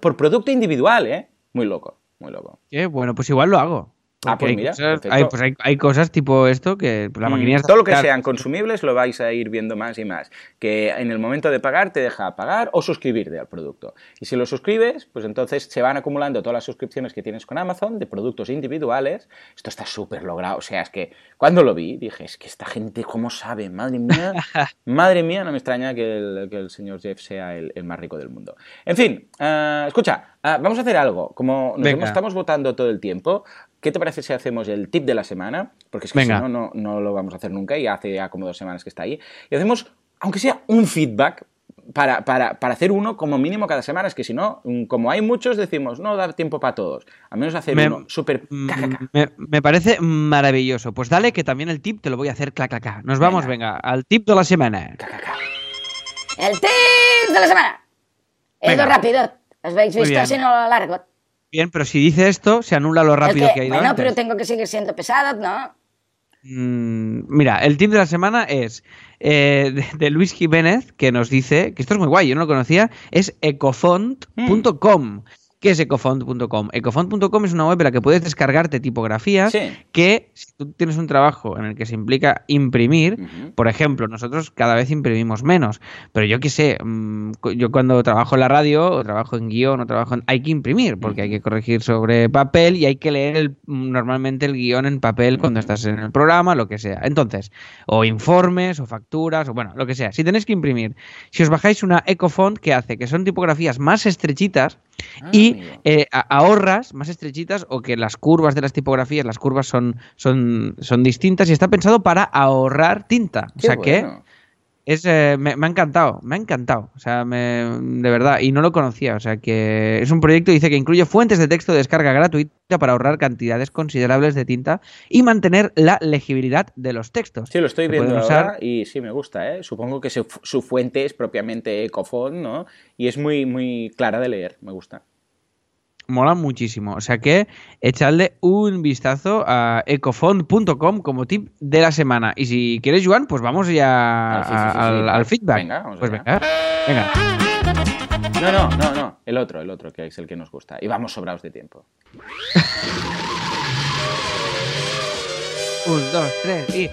por producto individual, ¿eh? Muy loco, muy loco. Qué bueno, pues igual lo hago. Ah, pues hay mira, cosas- hay, pues hay, hay cosas tipo esto que la Mm, maquinilla está- Todo lo que sean consumibles lo vais a ir viendo más y más. Que en el momento de pagar te deja pagar o suscribirte al producto. Y si lo suscribes, pues entonces se van acumulando todas las suscripciones que tienes con Amazon de productos individuales. Esto está súper logrado. O sea, es que cuando lo vi dije, es que esta gente cómo sabe, madre mía. madre mía, no me extraña que el, que el señor Jeff sea el, el más rico del mundo. En fin, ah, escucha, ah, vamos a hacer algo. Como nos Venga. hemos- estamos votando todo el tiempo, ¿qué te parece si hacemos el tip de la semana? Porque es que Venga. si no, no, no lo vamos a hacer nunca y hace ya como dos semanas que está ahí. Y hacemos, aunque sea un feedback, para, para, para hacer uno como mínimo cada semana. Es que si no, como hay muchos, decimos, no da tiempo para todos. Al menos hacer Me- uno súper... Mm. Me, me parece maravilloso. Pues dale que también el tip te lo voy a hacer clac, clac, clac. Nos vamos, venga, al tip de la semana. El tip de la semana. He ido Venga. rápido. ¿Os habéis Muy visto bien. así no lo largo? Bien, pero si dice esto, se anula lo rápido que, que ha ido bueno, antes. pero tengo que seguir siendo pesado, ¿no? Mm, mira, el tip de la semana es eh, de, de Luis Jiménez, que nos dice, que esto es muy guay, yo no lo conocía, es ecofont.com. ¿Qué es ecofont.com? Ecofont.com es una web en la que puedes descargarte tipografías Sí. que si tú tienes un trabajo en el que se implica imprimir, por ejemplo, nosotros cada vez imprimimos menos, pero yo qué sé, mm, yo cuando trabajo en la radio o trabajo en guion o trabajo en... hay que imprimir porque hay que corregir sobre papel y hay que leer el- mm, normalmente el guion en papel cuando estás en el programa, lo que sea. Entonces, o informes o facturas o bueno, lo que sea. Si tenéis que imprimir, si os bajáis una Ecofont que hace que son tipografías más estrechitas Ah, y eh, ahorras más estrechitas o que las curvas de las tipografías, las curvas son, son, son distintas y está pensado para ahorrar tinta. O sea que. Es, eh, me, me ha encantado, me ha encantado. O sea, me- de verdad, y no lo conocía. O sea que es un proyecto, dice que incluye fuentes de texto de descarga gratuita para ahorrar cantidades considerables de tinta y mantener la legibilidad de los textos. Sí, lo estoy viendo pueden ahora usar- y sí me gusta, ¿eh? Supongo que su, su fuente es propiamente Ecofont, ¿no? Y es muy, muy clara de leer, me gusta. Mola muchísimo. O sea que echadle un vistazo a ecofond.com como tip de la semana. Y si quieres, Joan, pues vamos ya Al feedback. al feedback. Venga, vamos pues venga. Venga. No, no, no, no, el otro, el otro, que es el que nos gusta. Y vamos sobrados de tiempo. Un, dos, tres y.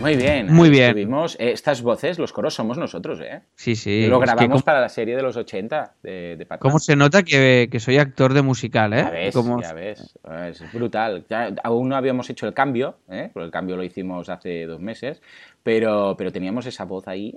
Muy bien. Muy bien. estuvimos. Eh, estas voces, los coros, somos nosotros, ¿eh? Sí, sí. lo es que grabamos para la serie de los 80 de, de Batman. ¿Cómo se nota que, que soy actor de musical, eh? Ya ves, Cómo- ya ves. Es brutal. Ya, aún no habíamos hecho el cambio, ¿eh? porque el cambio lo hicimos hace dos meses, pero, pero teníamos esa voz ahí.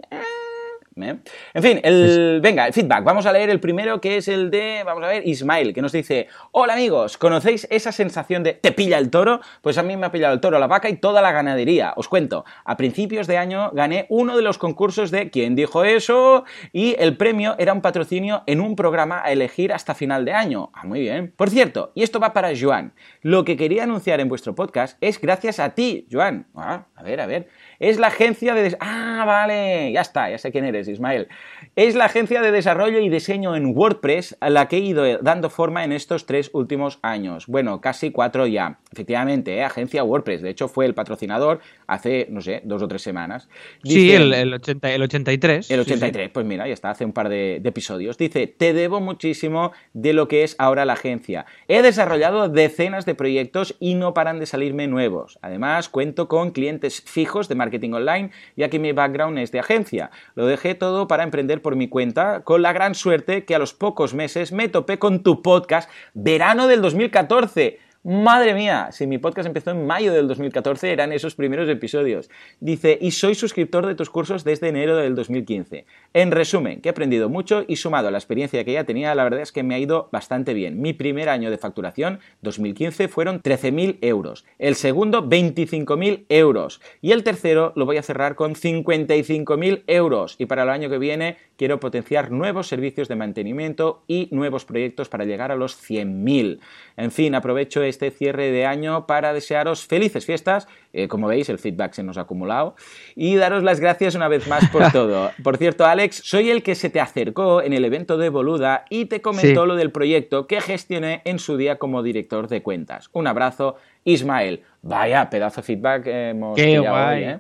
¿Eh? En fin, el, venga, el feedback. Vamos a leer el primero, que es el de, vamos a ver, Ismael, que nos dice, hola amigos, ¿conocéis esa sensación de te pilla el toro? Pues a mí me ha pillado el toro, la vaca y toda la ganadería. Os cuento, a principios de año gané uno de los concursos de ¿Quién dijo eso? Y el premio era un patrocinio en un programa a elegir hasta final de año. Ah, muy bien. Por cierto, y esto va para Joan, lo que quería anunciar en vuestro podcast es gracias a ti, Joan. Ah, a ver, a ver. Es la agencia de... Ah, vale, ya está, ya sé quién eres, Ismael. Es la agencia de desarrollo y diseño en WordPress a la que he ido dando forma en estos tres últimos años. Bueno, casi cuatro ya. Efectivamente, ¿eh? agencia WordPress. De hecho, fue el patrocinador hace, no sé, dos o tres semanas. Sí, el, el, 80, el 83. el sí, sí. 83, pues mira, ya está, hace un par de, de episodios. Dice, te debo muchísimo de lo que es ahora la agencia. He desarrollado decenas de proyectos y no paran de salirme nuevos. Además, cuento con clientes fijos de marketing online, ya que mi background es de agencia. Lo dejé todo para emprender por mi cuenta, con la gran suerte que a los pocos meses me topé con tu podcast verano del 2014. Madre mía, si mi podcast empezó en mayo del 2014, eran esos primeros episodios. Dice, y soy suscriptor de tus cursos desde enero del 2015. En resumen, que he aprendido mucho y sumado a la experiencia que ya tenía, la verdad es que me ha ido bastante bien. Mi primer año de facturación, 2015, fueron 13.000 euros. El segundo, 25.000 euros. Y el tercero lo voy a cerrar con 55.000 euros. Y para el año que viene quiero potenciar nuevos servicios de mantenimiento y nuevos proyectos para llegar a los 100.000. En fin, aprovecho cierre de año para desearos felices fiestas. Eh, como veis, el feedback se nos ha acumulado. Y daros las gracias una vez más por todo. Por cierto, Alex, soy el que se te acercó en el evento de Boluda y te comentó Sí. lo del proyecto que gestioné en su día como director de cuentas. Un abrazo, Ismael. Vaya, pedazo de feedback hemos Qué guay. hoy, ¿eh?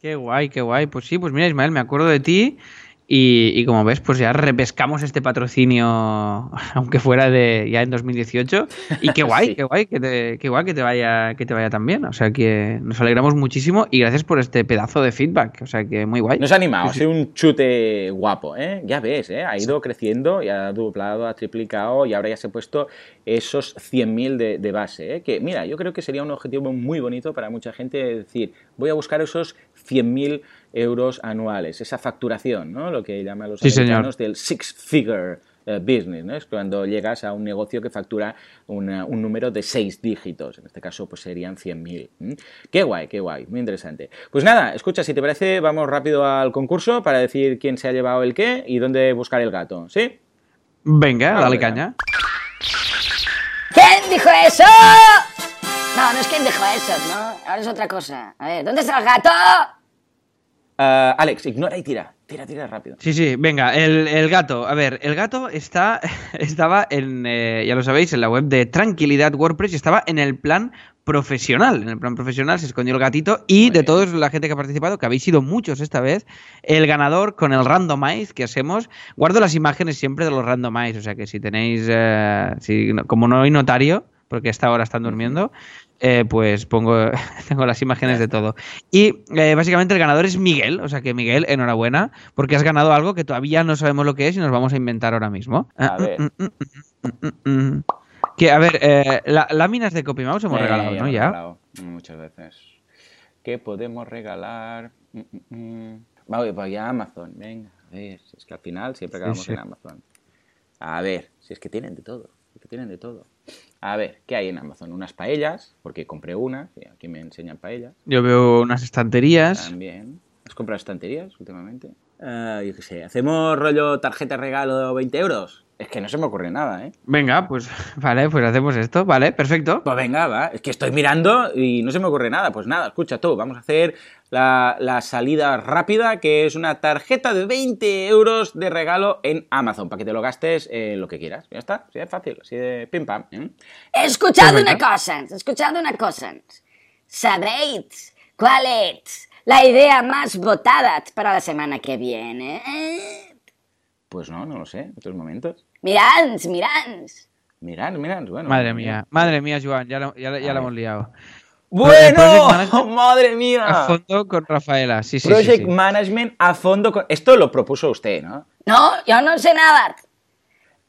Qué guay, qué guay. Pues sí, pues mira, Ismael, me acuerdo de ti. Y, y como ves, pues ya repescamos este patrocinio, aunque fuera de ya en 2018. Y qué guay, Sí. qué guay, que te, qué guay que te vaya, que te vaya tan bien. O sea que nos alegramos muchísimo y gracias por este pedazo de feedback. O sea que muy guay. Nos ha animado, ha Sí, sido un chute guapo, ¿eh? Ya ves, ¿eh? Ha ido creciendo y ha duplado, ha triplicado y ahora ya se ha puesto esos 100.000 de, de base, ¿eh? Que mira, yo creo que sería un objetivo muy bonito para mucha gente decir, voy a buscar esos 100.000 euros anuales, esa facturación, ¿no? Lo que llaman los Sí, señor. americanos del six figure eh, business, ¿no? Es cuando llegas a un negocio que factura una- un número de seis dígitos. En este caso, pues serían 100.000. ¿m? Qué guay, qué guay, muy interesante. Pues nada, escucha, si te parece, vamos rápido al concurso para decir quién se ha llevado el qué y dónde buscar el gato, ¿sí? Venga, dale venga. caña. ¿Quién dijo eso? No, no es quien dijo eso, ¿no? Ahora es otra cosa. A ver, ¿dónde está el gato? Ah, Alex, ignora y tira. Tira, tira rápido. Sí, sí, venga, el, el gato. A ver, el gato está, estaba en, eh, ya lo sabéis, en la web de Tranquilidad WordPress y estaba en el plan profesional. En el plan profesional se escondió el gatito y Muy de toda la gente que ha participado, que habéis sido muchos esta vez, el ganador con el randomize que hacemos. Guardo las imágenes siempre de los randomize, o sea que si tenéis, eh, si, como no hay notario, porque a esta hora están durmiendo, eh, pues pongo, tengo las imágenes de todo. Y eh, básicamente el ganador es Miguel, o sea que Miguel, enhorabuena, porque has ganado algo que todavía no sabemos lo que es y nos vamos a inventar ahora mismo. A ver. Mm, mm, mm, mm. Que, a ver, eh, la- láminas de CopyMouse hemos regalado, ¿no? Ya. regalado muchas veces. ¿Qué podemos regalar? Vamos, pues ya Amazon. Venga, a ver. Si es que al final siempre Sí, acabamos sí. en Amazon. A ver, si es que tienen de todo. Es que tienen de todo. A ver, ¿qué hay en Amazon? Unas paellas, porque compré una. Aquí me enseñan paellas. Yo veo unas estanterías. También. ¿Has comprado estanterías últimamente? Ah, yo qué sé. ¿Hacemos rollo tarjeta regalo 20 euros? Es que no se me ocurre nada, ¿eh? Venga, pues vale, pues hacemos esto, vale, perfecto. Pues venga, va. Es que estoy mirando y no se me ocurre nada. Pues nada, escucha tú. Vamos a hacer la, la salida rápida, que es una tarjeta de 20 euros de regalo en Amazon, para que te lo gastes eh, lo que quieras. Ya está, así de fácil, así de pim pam. ¿eh? Escuchad una cosa, escuchad una cosa. ¿Sabréis cuál es la idea más votada para la semana que viene? Pues no, no lo sé, en estos momentos. Mirad, mirad. Mirad, mirad, bueno. Madre mía, madre mía, Joan, ya la, ya ya la hemos liado. ¡Bueno! Project ¡Madre A mía! fondo con Rafaela, sí, sí, sí, Project sí. Management a fondo con... Esto lo propuso usted, ¿no? No, yo no sé nada.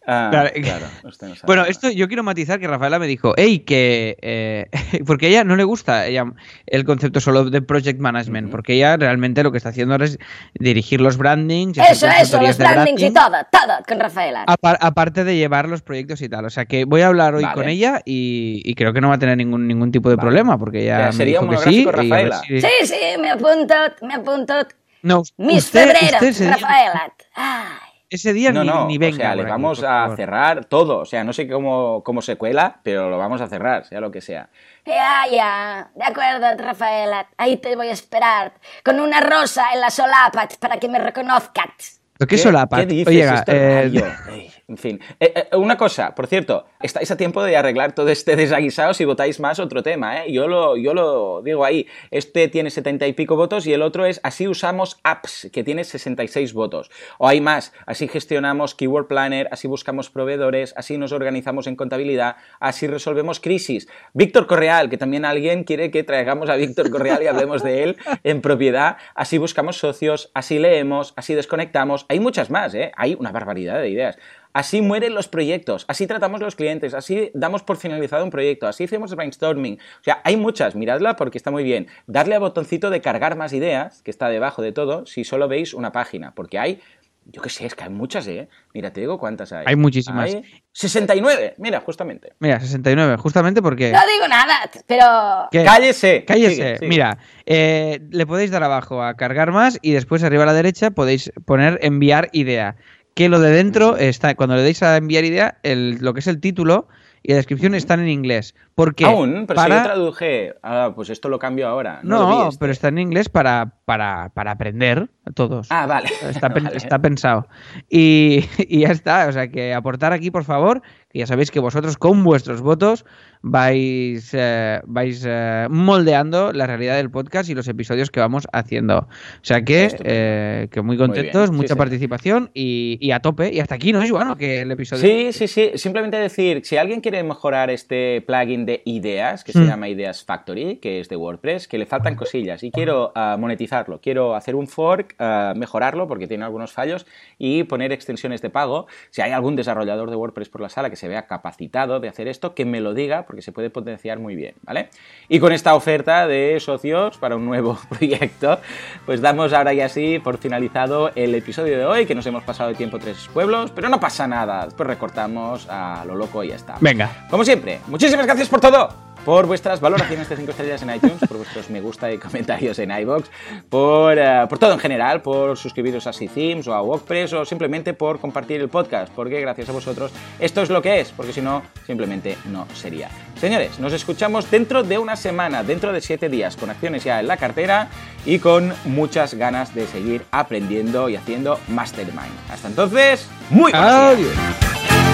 Ah, Claro. claro. usted no sabe Bueno, nada. esto yo quiero matizar que Rafaela me dijo, hey, que. eh, porque a ella no le gusta ella, el concepto solo de project management, porque ella realmente lo que está haciendo ahora es dirigir los brandings, Eso, eso, los brandings y todo, todo con Rafaela. apar- aparte de llevar los proyectos y tal. O sea que voy a hablar hoy Vale. con ella y, y creo que no va a tener ningún, ningún tipo de Vale. problema, porque ella O sea, me sería dijo un que sí. Rafaela. si- Sí, sí, me apunto, me apunto. No, Mis usted- febreros, usted Rafaela. Ay. Ese día No, ni, no, ni o venga. sea, por le aquí, vamos por a favor. cerrar todo. O sea, no sé cómo, cómo se cuela, pero lo vamos a cerrar, sea lo que sea. Ya, ya, de acuerdo, Rafaela. Ahí te voy a esperar, con una rosa en la solapa para que me reconozcas. ¿Pero qué solapa? ¿Qué dices? Oye, Esto es eh, en fin. Eh, eh, una cosa, por cierto, estáis a tiempo de arreglar todo este desaguisado si votáis más otro tema, ¿eh? Yo lo, yo lo digo ahí. Este tiene 70 y pico votos y el otro es Así usamos apps, que tiene 66 votos. O hay más, así gestionamos Keyword Planner, así buscamos proveedores, así nos organizamos en contabilidad, así resolvemos crisis. Víctor Correal, que también alguien quiere que traigamos a Víctor Correal y hablemos de él en propiedad, así buscamos socios, así leemos, así desconectamos. Hay muchas más, ¿eh? Hay una barbaridad de ideas. Así mueren los proyectos, así tratamos los clientes, así damos por finalizado un proyecto, así hacemos brainstorming. O sea, hay muchas, miradla porque está muy bien. Darle al botoncito de cargar más ideas, que está debajo de todo, si solo veis una página, porque hay, yo qué sé, es que hay muchas, ¿eh? Mira, te digo cuántas hay. Hay muchísimas. Hay 69, mira, justamente. Mira, 69, justamente porque... No digo nada, pero... ¿Qué? Cállese. Cállese. Sigue, sigue. Mira, eh, le podéis dar abajo a cargar más y después arriba a la derecha podéis poner enviar idea. Que lo de dentro está, cuando le deis a enviar idea, el- lo que es el título y la descripción están en inglés. Porque Aún, pero para... si yo traduje, ah, pues esto lo cambio ahora. No, No, este. pero está en inglés para, para, para aprender a todos. Ah, vale. Está, Vale. está pensado. Y, y ya está. O sea, que aportar aquí, por favor, que ya sabéis que vosotros con vuestros votos vais, eh, vais eh, moldeando la realidad del podcast y los episodios que vamos haciendo. O sea que, eh, que muy contentos, sí, mucha sí. participación y, y a tope. Y hasta aquí, ¿no es bueno que el episodio... Sí, sí, sí. Simplemente decir, si alguien quiere mejorar este plugin de ideas, que se Mm. llama Ideas Factory, que es de WordPress, que le faltan cosillas y quiero ah, monetizarlo, quiero hacer un fork, ah, mejorarlo porque tiene algunos fallos y poner extensiones de pago. Si hay algún desarrollador de WordPress por la sala que se vea capacitado de hacer esto, que me lo diga porque se puede potenciar muy bien, ¿vale? Y con esta oferta de socios para un nuevo proyecto, pues damos ahora ya sí por finalizado el episodio de hoy, que nos hemos pasado de tiempo tres pueblos, pero no pasa nada, después recortamos a lo loco y ya está. Venga. Como siempre, muchísimas gracias por todo. Por vuestras valoraciones de 5 estrellas en iTunes, por vuestros me gusta y comentarios en iBox, por, eh, por todo en general, por suscribiros a Themes o a WordPress o simplemente por compartir el podcast, porque gracias a vosotros esto es lo que es, porque si no, simplemente no sería. Señores, nos escuchamos dentro de una semana, dentro de 7 días, con acciones ya en la cartera y con muchas ganas de seguir aprendiendo y haciendo Mastermind. Hasta entonces, muy buenos. Adiós.